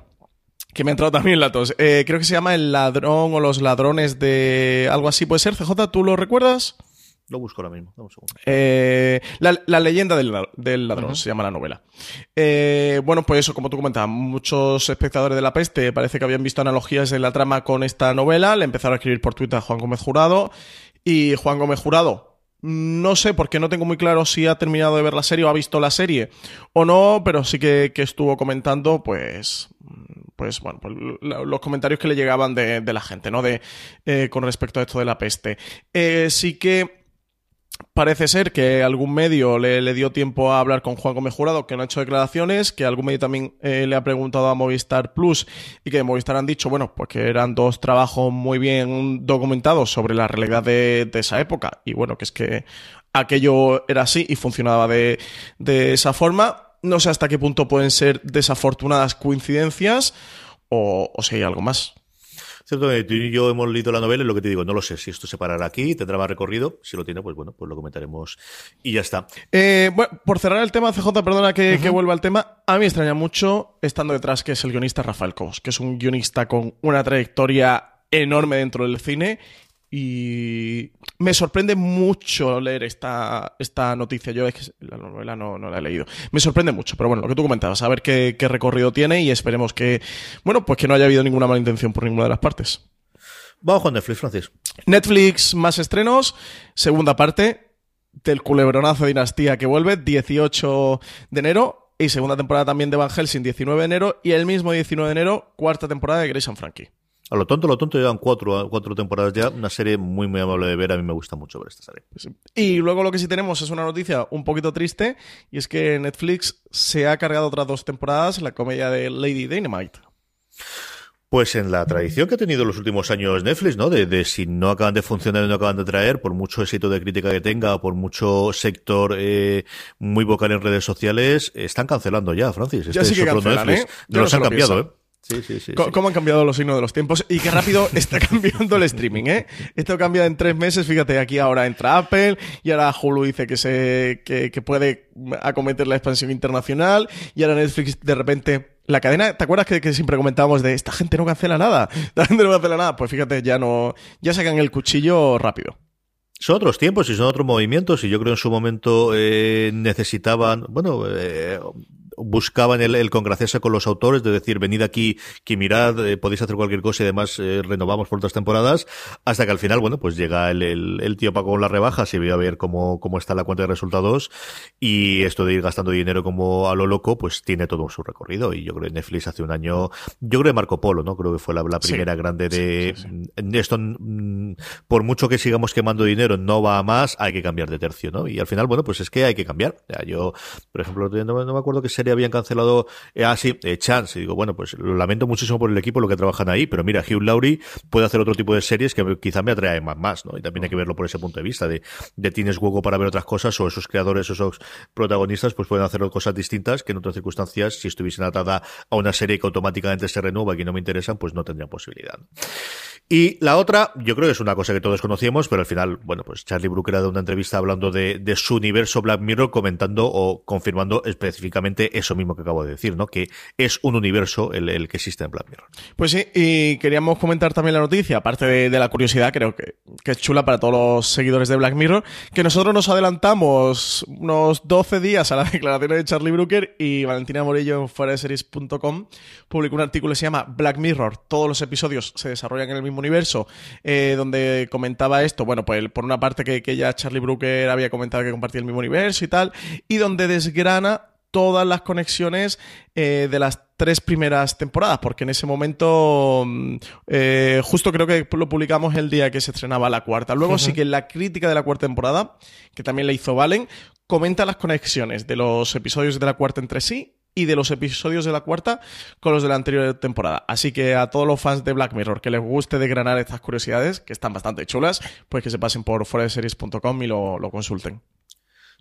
Que me ha entrado también la tos. Eh, creo que se llama El ladrón o los ladrones de. Algo así puede ser. CJ, ¿tú lo recuerdas? Lo busco ahora mismo. Eh, la, leyenda del, ladrón se llama la novela. Eh, bueno, pues eso, como tú comentabas, muchos espectadores de La Peste parece que habían visto analogías en la trama con esta novela. Le empezaron a escribir por Twitter a Juan Gómez Jurado. Y Juan Gómez Jurado, no sé, porque no tengo muy claro si ha terminado de ver la serie o ha visto la serie o no, pero sí que, estuvo comentando, pues, pues bueno, pues, los comentarios que le llegaban de, la gente, ¿no? De, eh, con respecto a esto de la peste. Eh, sí que Parece ser que algún medio le, dio tiempo a hablar con Juan Gómez Jurado, que no ha hecho declaraciones, que algún medio también eh, le ha preguntado a Movistar Plus y que Movistar han dicho, bueno, pues que eran dos trabajos muy bien documentados sobre la realidad de, esa época. Y bueno, que es que aquello era así y funcionaba de, esa forma. No sé hasta qué punto pueden ser desafortunadas coincidencias o si hay algo más. Que y yo hemos leído la novela y lo que te digo, no lo sé si esto se parará aquí, tendrá más recorrido. Si lo tiene, pues bueno, pues lo comentaremos y ya está. Eh, bueno, por cerrar el tema, CJ, perdona que, vuelva al tema. A mí me extraña mucho, estando detrás, que es el guionista Rafael Cos, que es un guionista con una trayectoria enorme dentro del cine y me sorprende mucho leer esta, esta noticia. Yo es que la novela no, la he leído. Me sorprende mucho, pero bueno, lo que tú comentabas, a ver qué, recorrido tiene y esperemos que, bueno, pues que no haya habido ninguna mala intención por ninguna de las partes. Vamos con Netflix, Francis. Netflix, más estrenos. Segunda parte del culebronazo de Dinastía que vuelve, 18 de enero. Y segunda temporada también de Van Helsing, 19 de enero. Y el mismo 19 de enero, cuarta temporada de Grace and Frankie. A lo tonto, lo tonto llevan cuatro, cuatro temporadas ya. Una serie muy, muy amable de ver. A mí me gusta mucho ver esta serie. Y luego lo que sí tenemos es una noticia un poquito triste. Y es que Netflix se ha cargado otras dos temporadas la comedia de Lady Dynamite. Pues en la tradición que ha tenido los últimos años Netflix, ¿no? De, si no acaban de funcionar y no acaban de traer, por mucho éxito de crítica que tenga, por mucho sector eh, muy vocal en redes sociales, están cancelando ya, Francis. ya este sí que cancelan, ¿eh? Los han cambiado, ¿eh? Sí, sí, sí, ¿Cómo, han cambiado los signos de los tiempos? Y qué rápido está cambiando el streaming, ¿eh? Esto cambia en tres meses. Fíjate, aquí ahora entra Apple y ahora Hulu dice que, se, que, puede acometer la expansión internacional y ahora Netflix de repente la cadena, ¿te acuerdas que, siempre comentábamos de esta gente no cancela nada? Esta gente no cancela nada. Pues fíjate, ya no, ya sacan el cuchillo rápido. Son otros tiempos y son otros movimientos y yo creo en su momento eh, necesitaban, bueno, eh, buscaban el, el, congraciarse con los autores, de decir, venid aquí, que mirad, eh, podéis hacer cualquier cosa y además eh, renovamos por otras temporadas, hasta que al final, bueno, pues llega el, el, tío Paco con las rebajas y voy a ver cómo, cómo está la cuenta de resultados y esto de ir gastando dinero como a lo loco, pues tiene todo su recorrido y yo creo que Netflix hace un año, yo creo que Marco Polo, ¿no? Creo que fue la, primera grande de esto, mm, por mucho que sigamos quemando dinero, no va a más, hay que cambiar de tercio, ¿no? Y al final, bueno, pues es que hay que cambiar. yo, por ejemplo, no, no me acuerdo que sería habían cancelado eh, así ah, eh, Chance. Y digo, bueno, pues lo lamento muchísimo por el equipo, lo que trabajan ahí, pero mira, Hugh Laurie puede hacer otro tipo de series que quizá me atrae más, más, ¿no? Y también hay que verlo por ese punto de vista, de, de tienes hueco para ver otras cosas, o esos creadores, esos protagonistas, pues pueden hacer cosas distintas que en otras circunstancias, si estuviesen atada a una serie que automáticamente se renueva y que no me interesan, pues no tendrían posibilidad. Y la otra, yo creo que es una cosa que todos conocíamos, pero al final, bueno, pues Charlie Brooker ha dado una entrevista hablando de su universo Black Mirror, comentando o confirmando específicamente eso mismo que acabo de decir, ¿no? Que es un universo el, que existe en Black Mirror. Pues sí, y queríamos comentar también la noticia, aparte de, la curiosidad, creo que, es chula para todos los seguidores de Black Mirror, que nosotros nos adelantamos unos 12 días a la declaración de Charlie Brooker y Valentina Morillo en fueradeseries.com publicó un artículo que se llama Black Mirror. Todos los episodios se desarrollan en el mismo universo, eh, donde comentaba esto, bueno, pues por una parte que, que ya Charlie Brooker había comentado que compartía el mismo universo y tal, y donde desgrana todas las conexiones eh, de las tres primeras temporadas, porque en ese momento, mm, eh, justo creo que lo publicamos el día que se estrenaba la cuarta. Luego sí que la crítica de la cuarta temporada, que también la hizo Valen, comenta las conexiones de los episodios de la cuarta entre sí y de los episodios de la cuarta con los de la anterior temporada. Así que a todos los fans de Black Mirror que les guste degranar estas curiosidades, que están bastante chulas, pues que se pasen por foreseries.com y lo, lo consulten.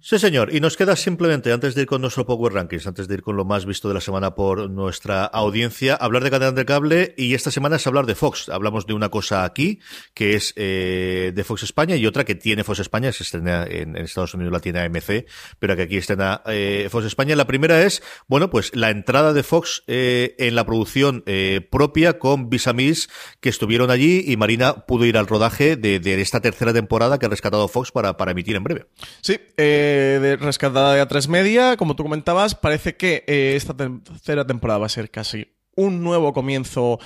Sí, señor. Y nos queda simplemente, antes de ir con nuestro Power Rankings, antes de ir con lo más visto de la semana por nuestra audiencia, hablar de cadena de cable y esta semana es hablar de Fox. Hablamos de una cosa aquí, que es eh, de Fox España, y otra que tiene Fox España, se estrena en, Estados Unidos la tiene AMC, pero que aquí estrena eh, Fox España. La primera es, bueno, pues la entrada de Fox eh, en la producción eh, propia con Visamis, que estuvieron allí y Marina pudo ir al rodaje de, de esta tercera temporada que ha rescatado Fox para, para emitir en breve. Sí, eh de rescatada de A3 Media, como tú comentabas, parece que eh, esta tercera temporada va a ser casi un nuevo comienzo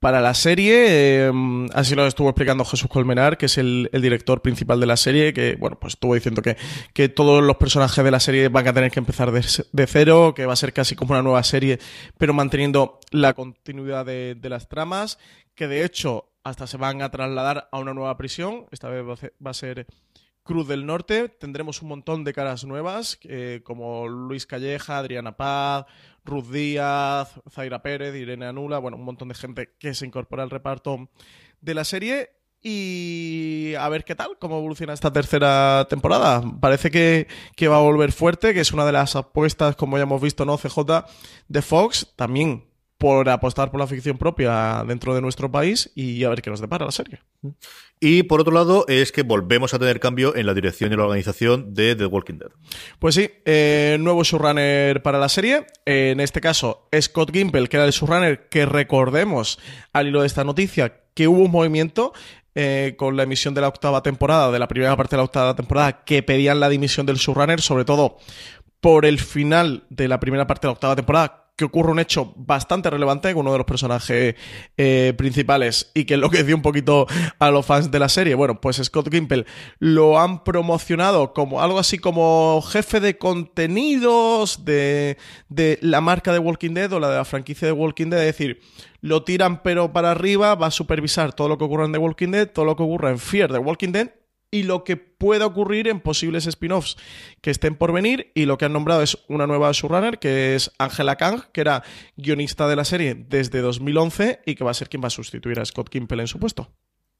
para la serie. Em, así lo estuvo explicando Jesús Colmenar, que es el, director principal de la serie, que bueno, pues estuvo diciendo que, que, todos los personajes de la serie van a tener que empezar de, cero, que va a ser casi como una nueva serie, pero manteniendo la continuidad de, de las tramas, que de hecho hasta se van a trasladar a una nueva prisión. Esta vez va a ser Cruz del Norte tendremos un montón de caras nuevas, eh, como Luis Calleja, Adriana Paz, Ruth Díaz, Zaira Pérez, Irene Anula, bueno, un montón de gente que se incorpora al reparto de la serie. Y a ver qué tal, cómo evoluciona esta tercera temporada. Parece que, que va a volver fuerte, que es una de las apuestas, como ya hemos visto, ¿no? CJ de Fox. También por apostar por la ficción propia dentro de nuestro país y a ver qué nos depara la serie. Y por otro lado, es que volvemos a tener cambio en la dirección y la organización de The Walking Dead. Pues sí, eh, nuevo showrunner para la serie. En este caso, Scott Gimple, que era el showrunner que recordemos al hilo de esta noticia que hubo un movimiento eh, con la emisión de la octava temporada, de la primera parte de la octava temporada, que pedían la dimisión del showrunner, sobre todo por el final de la primera parte de la octava temporada, que ocurre un hecho bastante relevante con uno de los personajes eh, principales y que enloqueció un poquito a los fans de la serie. Bueno, pues Scott Gimple lo han promocionado como algo así como jefe de contenidos de, de la marca de Walking Dead o la de la franquicia de Walking Dead. Es decir, lo tiran pero para arriba, va a supervisar todo lo que ocurra en The Walking Dead, todo lo que ocurra en Fear de Walking Dead y lo que pueda ocurrir en posibles spin-offs que estén por venir. Y lo que han nombrado es una nueva showrunner, que es Angela Kang, que era guionista de la serie desde 2011 y que va a ser quien va a sustituir a Scott Kimpel en su puesto.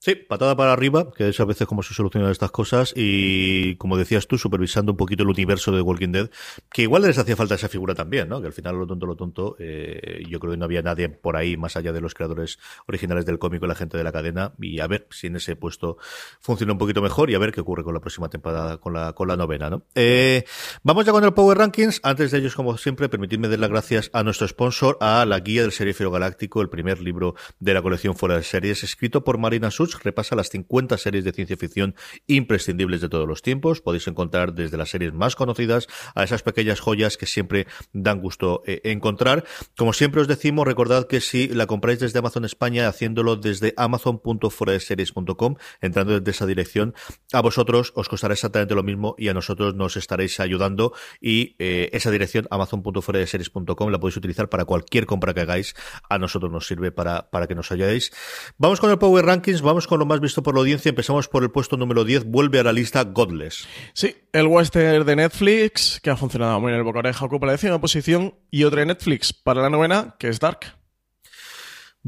Sí, patada para arriba, que es a veces como se solucionan estas cosas, y como decías tú, supervisando un poquito el universo de Walking Dead, que igual les hacía falta esa figura también, ¿no? Que al final lo tonto, lo tonto, eh, yo creo que no había nadie por ahí más allá de los creadores originales del cómic y la gente de la cadena, y a ver si en ese puesto funciona un poquito mejor y a ver qué ocurre con la próxima temporada, con la, con la novena, ¿no? Eh, vamos ya con el Power Rankings. Antes de ellos, como siempre, permitidme dar las gracias a nuestro sponsor, a la guía del Serifero Galáctico, el primer libro de la colección fuera de series, escrito por Marina Such repasa las 50 series de ciencia ficción imprescindibles de todos los tiempos. Podéis encontrar desde las series más conocidas a esas pequeñas joyas que siempre dan gusto eh, encontrar. Como siempre os decimos, recordad que si la compráis desde Amazon España, haciéndolo desde amazon.foradeseries.com, entrando desde esa dirección, a vosotros os costará exactamente lo mismo y a nosotros nos estaréis ayudando y eh, esa dirección amazon.foradeseries.com la podéis utilizar para cualquier compra que hagáis. A nosotros nos sirve para, para que nos ayudéis. Vamos con el Power Rankings, vamos con lo más visto por la audiencia. Empezamos por el puesto número 10. Vuelve a la lista Godless. Sí, el western de Netflix, que ha funcionado muy bien el boca oreja, ocupa la décima posición. Y otra de Netflix para la novena, que es Dark.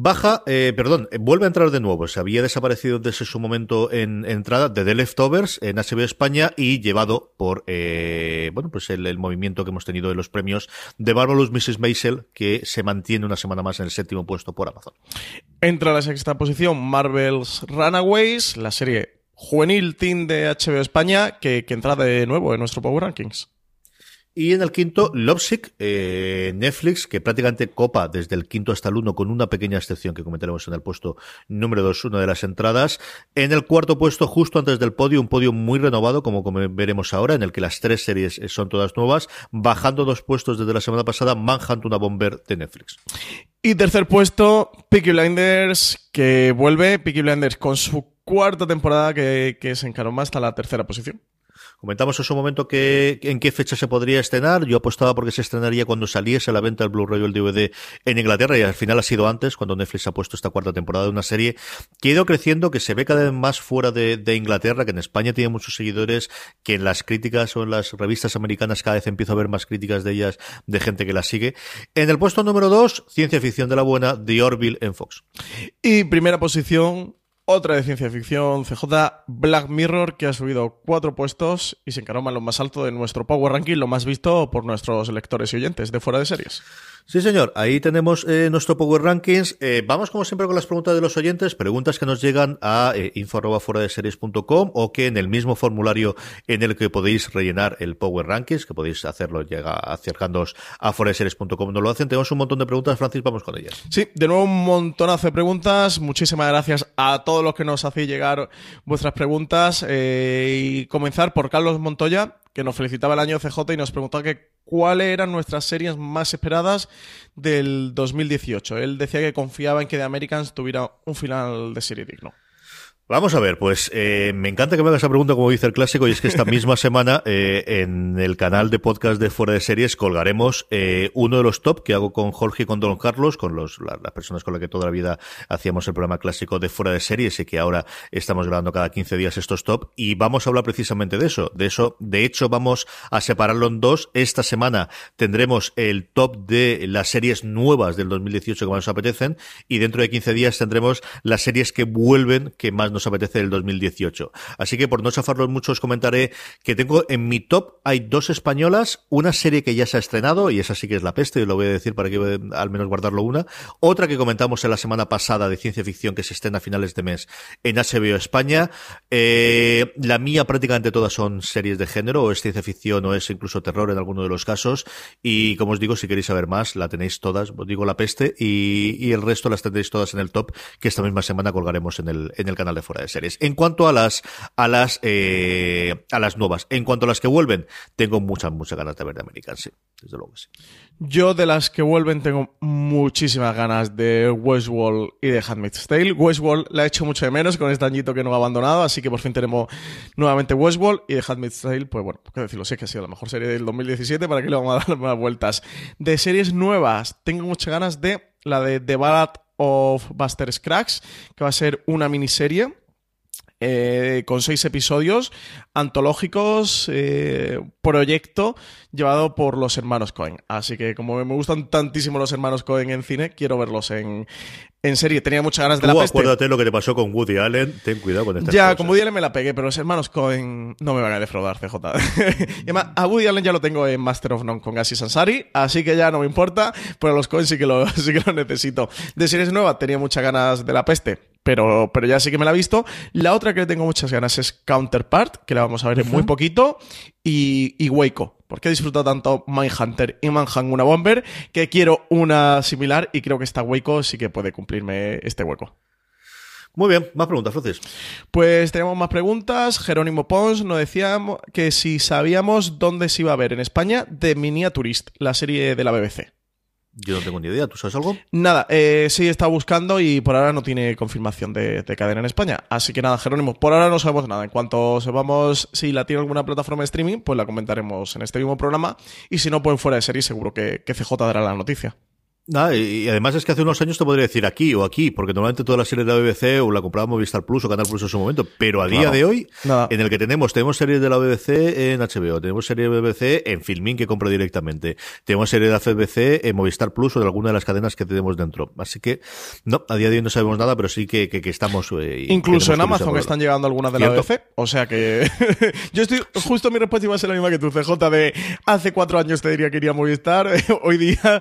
Baja, eh, perdón, eh, vuelve a entrar de nuevo. Se había desaparecido desde su momento en entrada de The Leftovers en HBO España y llevado por, eh, bueno, pues el, el, movimiento que hemos tenido de los premios de Marvelous Mrs. Maisel, que se mantiene una semana más en el séptimo puesto por Amazon. Entra a la sexta posición Marvel's Runaways, la serie juvenil teen de HBO España, que, que entra de nuevo en nuestro Power Rankings. Y en el quinto, Lovesick, eh, Netflix, que prácticamente copa desde el quinto hasta el uno, con una pequeña excepción que comentaremos en el puesto número dos, una de las entradas. En el cuarto puesto, justo antes del podio, un podio muy renovado, como, veremos ahora, en el que las tres series son todas nuevas, bajando dos puestos desde la semana pasada, Manhunt, una bomber de Netflix. Y tercer puesto, Peaky Blinders, que vuelve, Peaky Blinders con su cuarta temporada que, se encaró hasta la tercera posición. Comentamos en su momento que, en qué fecha se podría estrenar. Yo apostaba porque se estrenaría cuando saliese a la venta el Blu-ray o el DVD en Inglaterra y al final ha sido antes, cuando Netflix ha puesto esta cuarta temporada de una serie que ha ido creciendo, que se ve cada vez más fuera de, Inglaterra, que en España tiene muchos seguidores, que en las críticas o en las revistas americanas cada vez empiezo a ver más críticas de ellas, de gente que las sigue. En el puesto número dos, ciencia ficción de la buena, The Orville en Fox. Y primera posición, otra de ciencia ficción, CJ Black Mirror, que ha subido cuatro puestos y se encaroma en lo más alto de nuestro Power Ranking, lo más visto por nuestros lectores y oyentes de fuera de series. Sí, señor. Ahí tenemos eh, nuestro Power Rankings. Eh, vamos, como siempre, con las preguntas de los oyentes. Preguntas que nos llegan a eh, o que en el mismo formulario en el que podéis rellenar el Power Rankings, que podéis hacerlo llega acercándoos a fuera-de-series.com, no lo hacen. Tenemos un montón de preguntas, Francis, vamos con ellas. Sí, de nuevo un montonazo de preguntas. Muchísimas gracias a todos los que nos hacéis llegar vuestras preguntas. Eh, y comenzar por Carlos Montoya, que nos felicitaba el año CJ y nos preguntaba que cuáles eran nuestras series más esperadas del 2018. Él decía que confiaba en que The Americans tuviera un final de serie digno. Vamos a ver, pues eh, me encanta que me hagas esa pregunta como dice el clásico y es que esta misma semana eh, en el canal de podcast de Fuera de Series colgaremos eh, uno de los top que hago con Jorge y con Don Carlos, con los, la, las personas con las que toda la vida hacíamos el programa clásico de Fuera de Series y que ahora estamos grabando cada 15 días estos top y vamos a hablar precisamente de eso. De eso, de hecho, vamos a separarlo en dos. Esta semana tendremos el top de las series nuevas del 2018 que más nos apetecen y dentro de 15 días tendremos las series que vuelven que más nos nos apetece del 2018. Así que por no chafarlos mucho os comentaré que tengo en mi top hay dos españolas, una serie que ya se ha estrenado y esa sí que es la peste, y lo voy a decir para que al menos guardarlo una, otra que comentamos en la semana pasada de ciencia ficción que se estrena a finales de mes en HBO España. Eh, la mía prácticamente todas son series de género, o es ciencia ficción o es incluso terror en alguno de los casos. Y como os digo, si queréis saber más, la tenéis todas, os digo la peste, y, y el resto las tendréis todas en el top que esta misma semana colgaremos en el, en el canal de fuera de series. En cuanto a las a las eh, a las nuevas, en cuanto a las que vuelven, tengo muchas muchas ganas de ver de American, sí, desde luego sí. Yo de las que vuelven tengo muchísimas ganas de Westworld y de Handmaid's Tale. Westworld la he hecho mucho de menos con este añito que no ha abandonado, así que por fin tenemos nuevamente Westworld y de Handmaid's Tale, pues bueno, qué decirlo, sé que ha sido la mejor serie del 2017, ¿para qué le vamos a dar más vueltas? De series nuevas, tengo muchas ganas de la de The Ballad of Buster Scruggs, que va a ser una miniserie eh, con seis episodios antológicos, eh, proyecto llevado por los hermanos Cohen. Así que como me gustan tantísimo los hermanos Cohen en cine, quiero verlos en, en serie. Tenía muchas ganas de la peste. acuérdate lo que te pasó con Woody Allen. Ten cuidado con esta Ya, con Woody Allen me la pegué, pero los hermanos Cohen no me van a defraudar, CJ. y además, a Woody Allen ya lo tengo en Master of None con Gassi Sansari, así que ya no me importa, pero a los Cohen sí que lo, sí que lo necesito. De series nuevas tenía muchas ganas de la peste, pero, pero ya sí que me la he visto. La otra que le tengo muchas ganas es Counterpart, que la vamos a ver en muy poquito, y, y Waco. Porque he disfrutado tanto Mindhunter y Manhunt una Bomber que quiero una similar y creo que esta Waco sí que puede cumplirme este hueco. Muy bien, más preguntas, Francis. Pues tenemos más preguntas. Jerónimo Pons nos decía que si sabíamos dónde se iba a ver en España The Miniaturist, la serie de la BBC. Yo no tengo ni idea, ¿tú sabes algo? Nada, eh, sí está buscando y por ahora no tiene confirmación de, de, cadena en España. Así que nada, Jerónimo, por ahora no sabemos nada. En cuanto sepamos si la tiene alguna plataforma de streaming, pues la comentaremos en este mismo programa. Y si no, pues fuera de serie, seguro que, que CJ dará la noticia. Nada, y además es que hace unos años te podría decir aquí o aquí, porque normalmente toda la serie de la BBC o la compraba Movistar Plus o Canal Plus en su momento, pero a día Claro. de hoy, Nada. en el que tenemos, tenemos series de la BBC en HBO, tenemos series de BBC en Filmin que compra directamente, tenemos series de la BBC en Movistar Plus o de alguna de las cadenas que tenemos dentro. Así que, no, a día de hoy no sabemos nada, pero sí que, que, que estamos... eh, Incluso en Amazon por están llegando algunas de la Cierto. BBC. O sea que. Yo estoy. Justo mi respuesta iba a ser la misma que tú, CJ. De hace cuatro años te diría que iría a Movistar. Hoy día.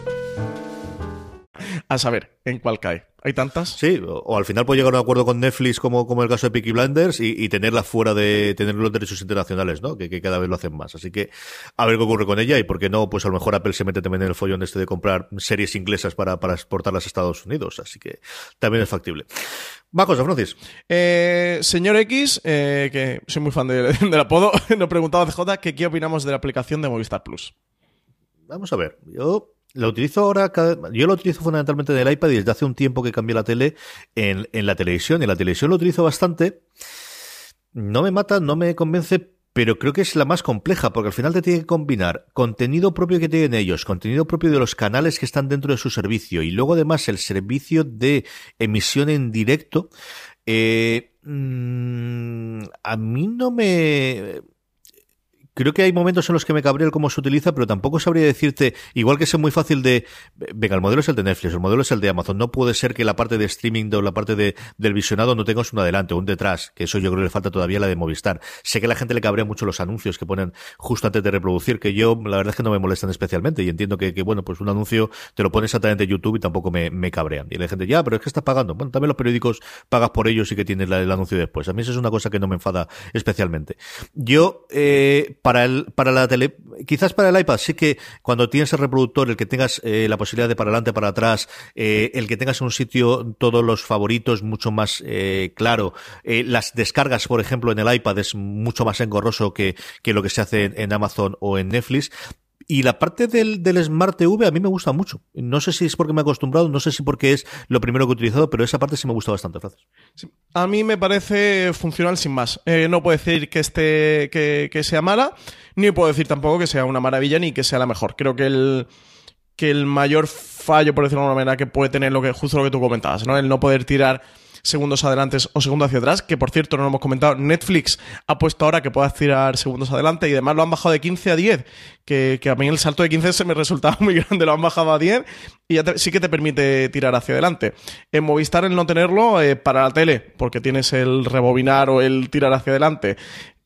A saber, ¿en cuál cae? ¿Hay tantas? Sí, o, o al final puede llegar a un acuerdo con Netflix como, como el caso de Peaky Blinders y, y tenerla fuera de tener los derechos internacionales, ¿no? Que, que cada vez lo hacen más. Así que a ver qué ocurre con ella y por qué no, pues a lo mejor Apple se mete también en el follón este de comprar series inglesas para, para exportarlas a Estados Unidos. Así que también es factible. Más cosas, Francis. Eh, señor X, eh, que soy muy fan de- del apodo, nos preguntaba CJ que qué opinamos de la aplicación de Movistar Plus. Vamos a ver. Yo lo utilizo ahora, yo lo utilizo fundamentalmente en el iPad y desde hace un tiempo que cambié la tele en, en la televisión. En la televisión lo utilizo bastante. No me mata, no me convence, pero creo que es la más compleja, porque al final te tiene que combinar contenido propio que tienen ellos, contenido propio de los canales que están dentro de su servicio, y luego además el servicio de emisión en directo. Eh, mm, a mí no me creo que hay momentos en los que me cabrea el cómo se utiliza, pero tampoco sabría decirte, igual que es muy fácil de, venga, el modelo es el de Netflix, el modelo es el de Amazon, no puede ser que la parte de streaming o la parte de, del visionado no tengas un adelante o un detrás, que eso yo creo que le falta todavía la de Movistar. Sé que a la gente le cabrea mucho los anuncios que ponen justo antes de reproducir, que yo la verdad es que no me molestan especialmente y entiendo que, bueno, pues un anuncio te lo pone exactamente YouTube y tampoco me, me cabrean. Y la gente, ya, pero es que estás pagando. Bueno, también los periódicos pagas por ellos y que tienes el anuncio después. A mí eso es una cosa que no me enfada especialmente. Yo, eh, para el, para la tele, quizás para el iPad sí que cuando tienes el reproductor, el que tengas eh, la posibilidad de para adelante, para atrás, eh, el que tengas en un sitio todos los favoritos mucho más eh, claro, eh, las descargas, por ejemplo, en el iPad es mucho más engorroso que, que lo que se hace en, en Amazon o en Netflix. Y la parte del, del Smart TV a mí me gusta mucho. No sé si es porque me he acostumbrado, no sé si porque es lo primero que he utilizado, pero esa parte sí me gusta bastante, Francis. A mí me parece funcional sin más. Eh, no puedo decir que, esté, que, que sea mala, ni puedo decir tampoco que sea una maravilla ni que sea la mejor. Creo que el, que el mayor fallo, por decirlo de alguna manera, que puede tener lo que, justo lo que tú comentabas, ¿no? El no poder tirar segundos adelante o segundos hacia atrás, que por cierto no lo hemos comentado, Netflix ha puesto ahora que puedas tirar segundos adelante y además lo han bajado de 15 a 10, que, que a mí el salto de 15 se me resultaba muy grande, lo han bajado a 10 y ya te- sí que te permite tirar hacia adelante. En Movistar el no tenerlo eh, para la tele, porque tienes el rebobinar o el tirar hacia adelante,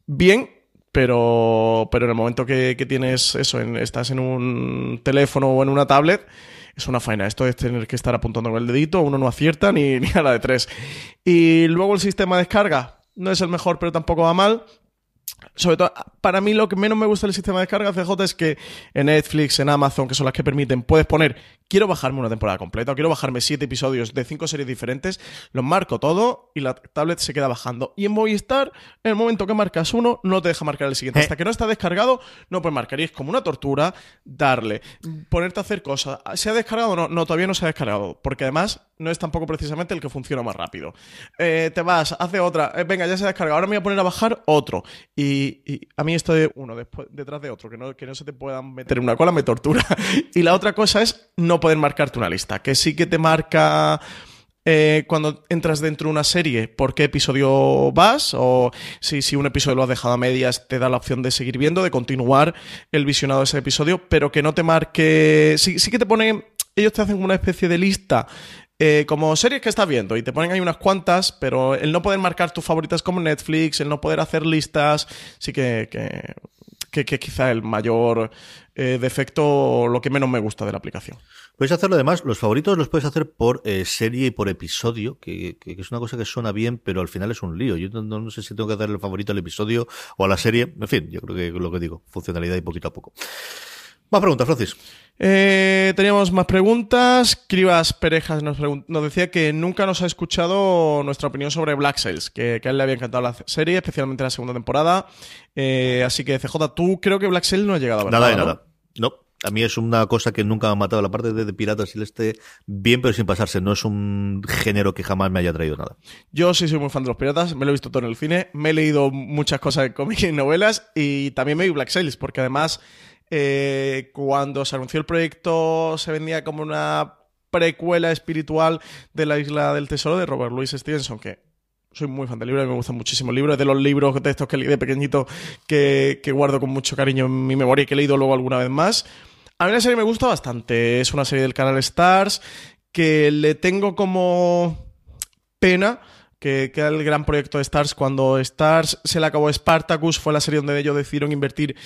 bien, pero, pero en el momento que, que tienes eso, en- estás en un teléfono o en una tablet, es una faena. Esto es tener que estar apuntando con el dedito, uno no acierta ni, ni a la de tres. Y luego el sistema de descarga no es el mejor, pero tampoco va mal. Sobre todo, para mí lo que menos me gusta del sistema de descarga CJ es que en Netflix, en Amazon, que son las que permiten, puedes poner, quiero bajarme una temporada completa, o quiero bajarme siete episodios de cinco series diferentes, los marco todo y la tablet se queda bajando. Y en Movistar, en el momento que marcas uno, no te deja marcar el siguiente. Eh. Hasta que no está descargado, no puedes marcar. Y es como una tortura darle, ponerte a hacer cosas. ¿Se ha descargado o no? No, todavía no se ha descargado. Porque además no es tampoco precisamente el que funciona más rápido. Eh, te vas, hace otra, eh, venga, ya se ha descargado, ahora me voy a poner a bajar otro. Y, a mí esto de uno detrás de otro, que no, que no se te puedan meter en una cola, me tortura. y la otra cosa es no poder marcarte una lista, que sí que te marca... eh, cuando entras dentro de una serie, por qué episodio vas, o si, si un episodio lo has dejado a medias, te da la opción de seguir viendo, de continuar el visionado de ese episodio, pero que no te marque. Sí, sí que te pone. Ellos te hacen una especie de lista eh, como series que estás viendo y te ponen ahí unas cuantas, pero el no poder marcar tus favoritas como Netflix, el no poder hacer listas, sí que, que, que, que quizá el mayor eh, defecto, lo que menos me gusta de la aplicación. Puedes hacerlo además, los favoritos los puedes hacer por eh, serie y por episodio, que, que- es una cosa que suena bien, pero al final es un lío. Yo no- no sé si tengo que hacer el favorito al episodio o a la serie. En fin, yo creo que lo que digo, funcionalidad y poquito a poco. Más preguntas, Francis. Eh, teníamos más preguntas. Cribas Perejas nos, decía que nunca nos ha escuchado nuestra opinión sobre Black Sails, que, que a él le había encantado la serie, especialmente la segunda temporada. Eh, así que, CJ, tú creo que Black Sails no ha llegado a ver Nada de ¿no? nada. No. A mí es una cosa que nunca me ha matado. La parte de, de Piratas y el este, bien, pero sin pasarse. No es un género que jamás me haya traído nada. Yo sí soy muy fan de los piratas, me lo he visto todo en el cine, me he leído muchas cosas de cómics y novelas y también me vi Black Sails, porque además eh, cuando se anunció el proyecto se vendía como una precuela espiritual de la Isla del Tesoro de Robert Louis Stevenson, que soy muy fan del libro y me gustan muchísimo el libro. Es de los libros de estos que leí de pequeñito que, guardo con mucho cariño en mi memoria y que he leído luego alguna vez más. A mí la serie me gusta bastante. Es una serie del canal Stars que le tengo como pena que, que era el gran proyecto de Stars cuando Stars se le acabó Spartacus, fue la serie donde ellos decidieron invertir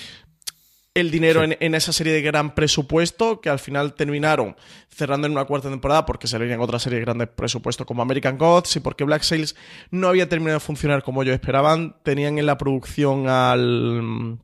el dinero en, en esa serie de gran presupuesto que al final terminaron cerrando en una cuarta temporada porque se venían otras series de grandes presupuesto como American Gods y porque Black Sails no había terminado de funcionar como ellos esperaban. Tenían en la producción al...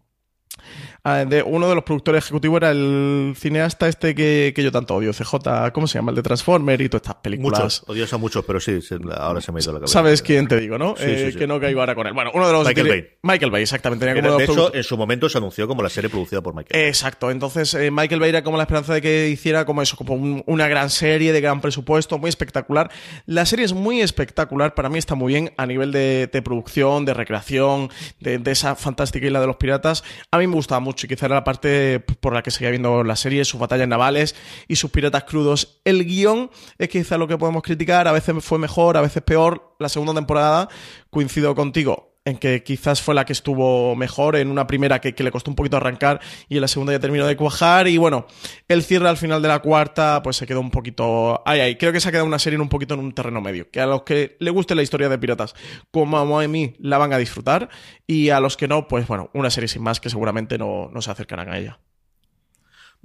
a- de, uno de los productores ejecutivos era el cineasta este que, que yo tanto odio, CJ, ¿cómo se llama? El de Transformer y todas estas películas. Muchos. Odios a muchos, pero sí, ahora se me ha ido la cabeza. ¿Sabes quién te digo, no? Sí, Eh, sí, sí. Que no caigo ahora con él. Bueno, uno de los... Michael Bay. Michael Bay, exactamente. Tenía Era- como de hecho, en su momento se anunció como la serie producida por Michael. Exacto, entonces eh, Michael Bay era como la esperanza de que hiciera como eso, como un- una gran serie de gran presupuesto, muy espectacular. La serie es muy espectacular, para mí está muy bien a nivel de, de producción, de recreación, de, de esa fantástica isla de los piratas. A mí me gustaba mucho y quizá era la parte por la que seguía viendo la serie, sus batallas navales y sus piratas crudos. El guion es quizá lo que podemos criticar, a veces fue mejor, a veces peor. La segunda temporada, coincido contigo, en que quizás fue la que estuvo mejor, en una primera que, que le costó un poquito arrancar y en la segunda ya terminó de cuajar y bueno, el cierre al final de la cuarta pues se quedó un poquito... Ay, ay, creo que se ha quedado una serie en un poquito en un terreno medio, que a los que le guste la historia de piratas como a mí la van a disfrutar y a los que no, pues bueno, una serie sin más que seguramente no, no se acercarán a ella.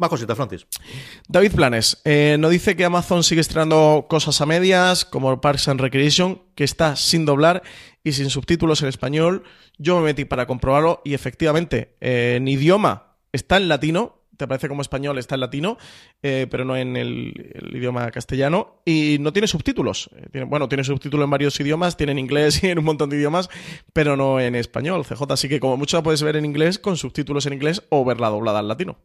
Más cositas, Francis. David Planes eh, nos dice que Amazon sigue estrenando cosas a medias, como Parks and Recreation, que está sin doblar y sin subtítulos en español. Yo me metí para comprobarlo y efectivamente, eh, en idioma está en latino, te parece como español está en latino, eh, pero no en el, idioma castellano, y no tiene subtítulos. Eh, bueno, tiene subtítulos en varios idiomas, tiene en inglés y en un montón de idiomas, pero no en español, CJ. Así que como mucho la puedes ver en inglés, con subtítulos en inglés o verla doblada al latino.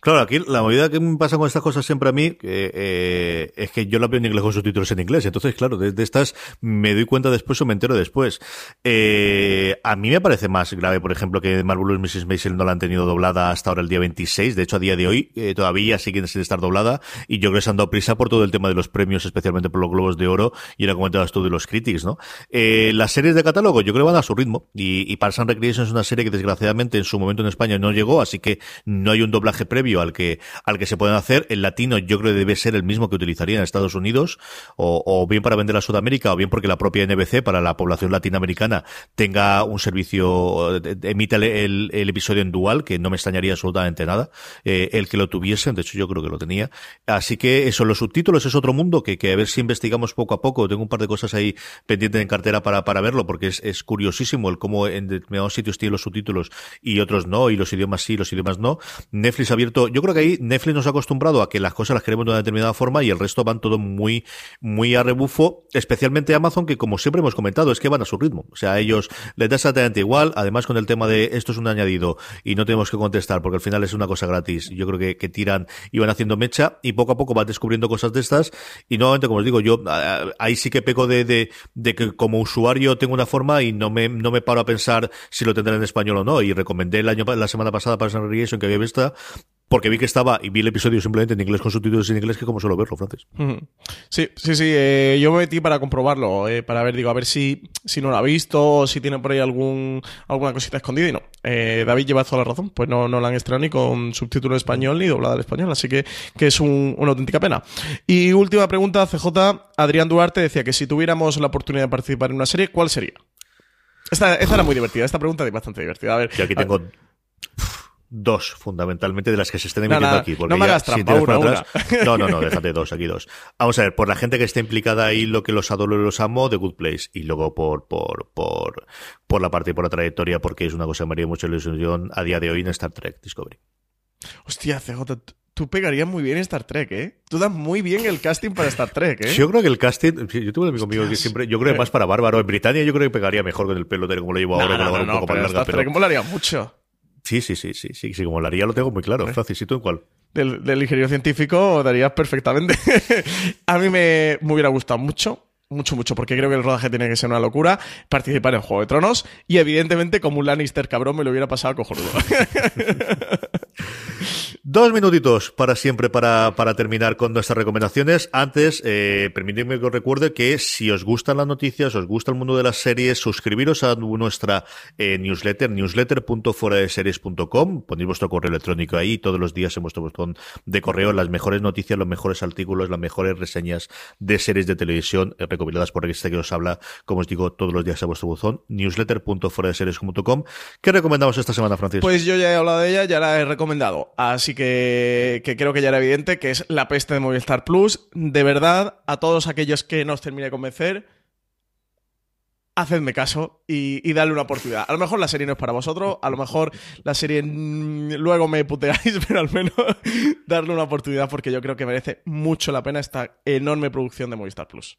Claro, aquí la movida que me pasa con estas cosas siempre a mí eh, es que yo la veo en inglés con subtítulos en inglés. Entonces, claro, de, estas me doy cuenta después o me entero después. Eh, a mí me parece más grave, por ejemplo, que Marvelous Mrs. Maisel no la han tenido doblada hasta ahora el día 26. De hecho, a día de hoy eh, todavía siguen sin estar doblada. Y yo creo que se han dado prisa por todo el tema de los premios, especialmente por los Globos de Oro. Y ahora comentabas tú de los critics, ¿no? Las series de catálogo yo creo que van a su ritmo. Y, y Parks and Recreation es una serie que desgraciadamente en su momento en España no llegó, así que no hay un doblaje previo al que, al que se pueden hacer. El latino yo creo que debe ser el mismo que utilizaría en Estados Unidos, o, bien para vender a Sudamérica, o bien porque la propia NBC para la población latinoamericana tenga un servicio, eh, emita el, el, episodio en dual, que no me extrañaría absolutamente nada, eh, el que lo tuviesen, de hecho yo creo que lo tenía. Así que eso, los subtítulos es otro mundo que, que a ver si investigamos poco a poco. Tengo un par de cosas ahí pendientes en cartera para, para verlo, porque es, es curiosísimo el cómo en determinados sitios tiene los subtítulos y otros no, y los idiomas sí, los idiomas no. Netflix ha abierto, yo creo que ahí Netflix nos ha acostumbrado a que las cosas las queremos de una determinada forma y el resto van todo muy, muy a rebufo, especialmente Amazon, que como siempre hemos comentado, es que van a su ritmo. O sea, ellos les da exactamente igual, además con el tema de esto es un añadido y no tenemos que contestar porque al final es una cosa gratis. Yo creo que, que tiran y van haciendo mecha y poco a poco van descubriendo cosas de estas y nuevamente, como os digo, yo ahí sí que peco de, de, que como usuario tengo una forma y no me, no me paro a pensar si lo tendré en español o no y recomendé el año, la semana pasada para San en que había visto porque vi que estaba y vi el episodio simplemente en inglés con subtítulos en inglés que como suelo verlo, Francis. Sí, sí, sí. Eh, yo me metí para comprobarlo, eh, para ver, digo, a ver si, si no lo ha visto o si tiene por ahí algún, alguna cosita escondida y no. Eh, David lleva toda la razón, pues no, no la han estrenado ni con subtítulo en español ni doblada al español, así que, que es una auténtica pena. Y última pregunta, CJ, Adrián Duarte decía que si tuviéramos la oportunidad de participar en una serie, ¿cuál sería? Esta, esta era muy divertida, esta pregunta es bastante divertida. A ver, y aquí tengo dos, fundamentalmente, de las que se estén emitiendo aquí. no me hagas trampa, una, No, no, no, déjate dos, aquí dos. Vamos a ver, por la gente que está implicada ahí, lo que los adoro y los amo, The Good Place. Y luego por, por, por, por la parte y por la trayectoria, porque es una cosa que me haría mucha ilusión a día de hoy en Star Trek Discovery. Hostia, CJ, tú pegarías muy bien en Star Trek, ¿eh? Tú das muy bien el casting para Star Trek, ¿eh? Yo creo que el casting, yo tuve un amigo mío que siempre, yo creo que más para Bárbaro. En Britannia yo creo que pegaría mejor con el pelo como lo llevo ahora, no, con la no, un poco más larga. Star Trek molaría mucho. Sí, sí, sí, sí, sí, sí, como lo haría lo tengo muy claro. Francis, ¿y tú en cuál? Del, del ingeniero científico darías perfectamente. a mí me, me hubiera gustado mucho mucho, mucho, porque creo que el rodaje tiene que ser una locura, participar en Juego de Tronos y evidentemente como un Lannister cabrón me lo hubiera pasado cojonudo. Dos minutitos para siempre para, para terminar con nuestras recomendaciones. Antes, eh, permitidme que os recuerde que si os gustan las noticias, os gusta el mundo de las series, suscribiros a nuestra eh, newsletter, newsletter.foradeseries.com. Ponéis vuestro correo electrónico ahí todos los días en vuestro botón de correo las mejores noticias, los mejores artículos, las mejores reseñas de series de televisión eh, recopiladas por este que os habla, como os digo, todos los días a vuestro buzón, newsletter.foradeseries.com. ¿Qué recomendamos esta semana, Francisco? Pues yo ya he hablado de ella, ya la he recomendado. Así creo que ya era evidente que es La peste de Movistar Plus. De verdad, a todos aquellos que no os termine de convencer, hacedme caso y, y una oportunidad. A lo mejor la serie no es para vosotros, a lo mejor la serie mm, luego me puteáis, pero al menos darle una oportunidad porque yo creo que merece mucho la pena esta enorme producción de Movistar Plus.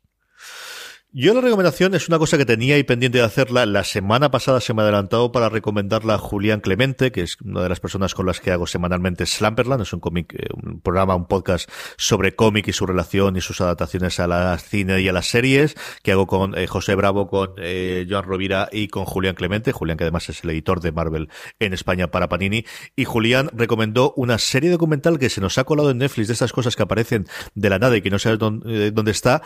Yo la recomendación es una cosa que tenía ahí pendiente de hacerla. La semana pasada se me ha adelantado para recomendarla a Julián Clemente, que es una de las personas con las que hago semanalmente Slamperland. Es un cómic, eh, un programa, un podcast sobre cómic y su relación y sus adaptaciones a la cine y a las series, que hago con eh, José Bravo, con eh, Joan Rovira y con Julián Clemente. Julián, que además es el editor de Marvel en España para Panini. Y Julián recomendó una serie documental que se nos ha colado en Netflix de estas cosas que aparecen de la nada y que no sabes dónde, dónde está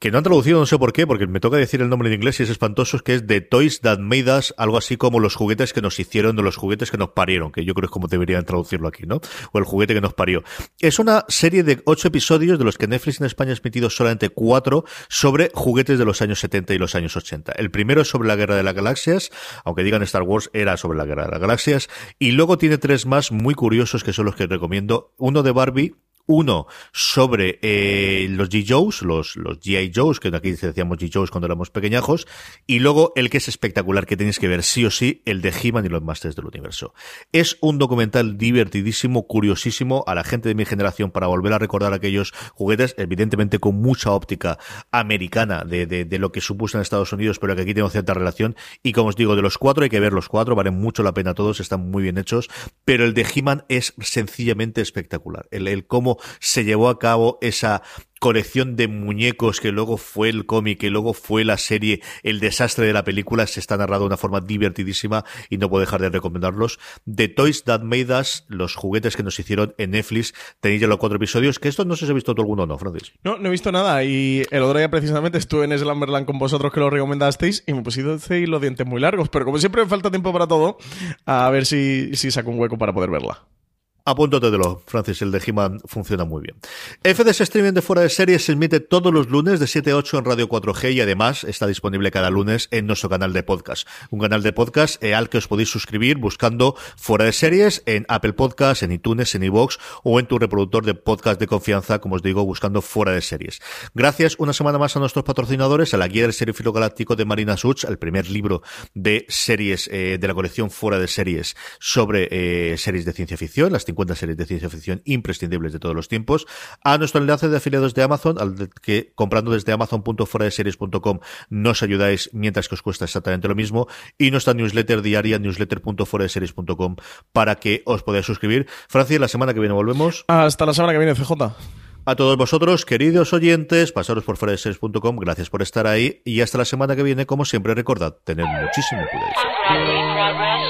que no han traducido, no sé por qué, porque me toca decir el nombre en inglés y es espantoso, que es The Toys That Made Us, algo así como los juguetes que nos hicieron de los juguetes que nos parieron, que yo creo es como deberían traducirlo aquí, ¿no? O el juguete que nos parió. Es una serie de ocho episodios, de los que Netflix en España ha emitido solamente cuatro, sobre juguetes de los años 70 y los años 80. El primero es sobre la Guerra de las Galaxias, aunque digan Star Wars, era sobre la Guerra de las Galaxias, y luego tiene tres más muy curiosos que son los que recomiendo. Uno de Barbie, uno sobre eh, los G. Joes, los, los G.I. Joes, que aquí decíamos G. Joes cuando éramos pequeñajos, y luego el que es espectacular, que tenéis que ver sí o sí, el de He-Man y los Masters del Universo. Es un documental divertidísimo, curiosísimo, a la gente de mi generación para volver a recordar aquellos juguetes, evidentemente con mucha óptica americana de, lo que supuso en Estados Unidos, pero que aquí tengo cierta relación. Y como os digo, de los cuatro hay que ver los cuatro, valen mucho la pena todos, están muy bien hechos, pero el de He-Man es sencillamente espectacular. El cómo se llevó a cabo esa colección de muñecos que luego fue el cómic, que luego fue la serie, el desastre de la película, se está narrado de una forma divertidísima y no puedo dejar de recomendarlos. The Toys That Made Us, los juguetes que nos hicieron en Netflix, tenéis ya los cuatro episodios, que esto no sé si ha visto todo alguno o no, Francis. No, no he visto nada y el otro día precisamente estuve en Slamberland con vosotros que lo recomendasteis y me pusiste los dientes muy largos, pero como siempre me falta tiempo para todo, a ver si, si saco un hueco para poder verla. Lo Francis, el de He-Man funciona muy bien. FDS Streaming de Fuera de Series se emite todos los lunes de 7 a 8 en Radio 4G y además está disponible cada lunes en nuestro canal de podcast. Un canal de podcast eh, al que os podéis suscribir buscando Fuera de Series en Apple Podcasts, en iTunes, en iVoox o en tu reproductor de podcast de confianza, como os digo, buscando Fuera de Series. Gracias una semana más a nuestros patrocinadores, a la guía del Seriefilo Galáctico de Marina Such, el primer libro de series eh, de la colección Fuera de Series sobre eh, series de ciencia ficción, 50 series de ciencia ficción imprescindibles de todos los tiempos, a nuestro enlace de afiliados de Amazon, al que comprando desde amazon.foradeseries.com nos ayudáis mientras que os cuesta exactamente lo mismo, y nuestra newsletter diaria, newsletter.foradeseries.com, para que os podáis suscribir. Francis, la semana que viene volvemos. Hasta la semana que viene, CJ. A todos vosotros, queridos oyentes, pasaros por foradeseries.com, gracias por estar ahí y hasta la semana que viene, como siempre, recordad, tened muchísimo cuidado.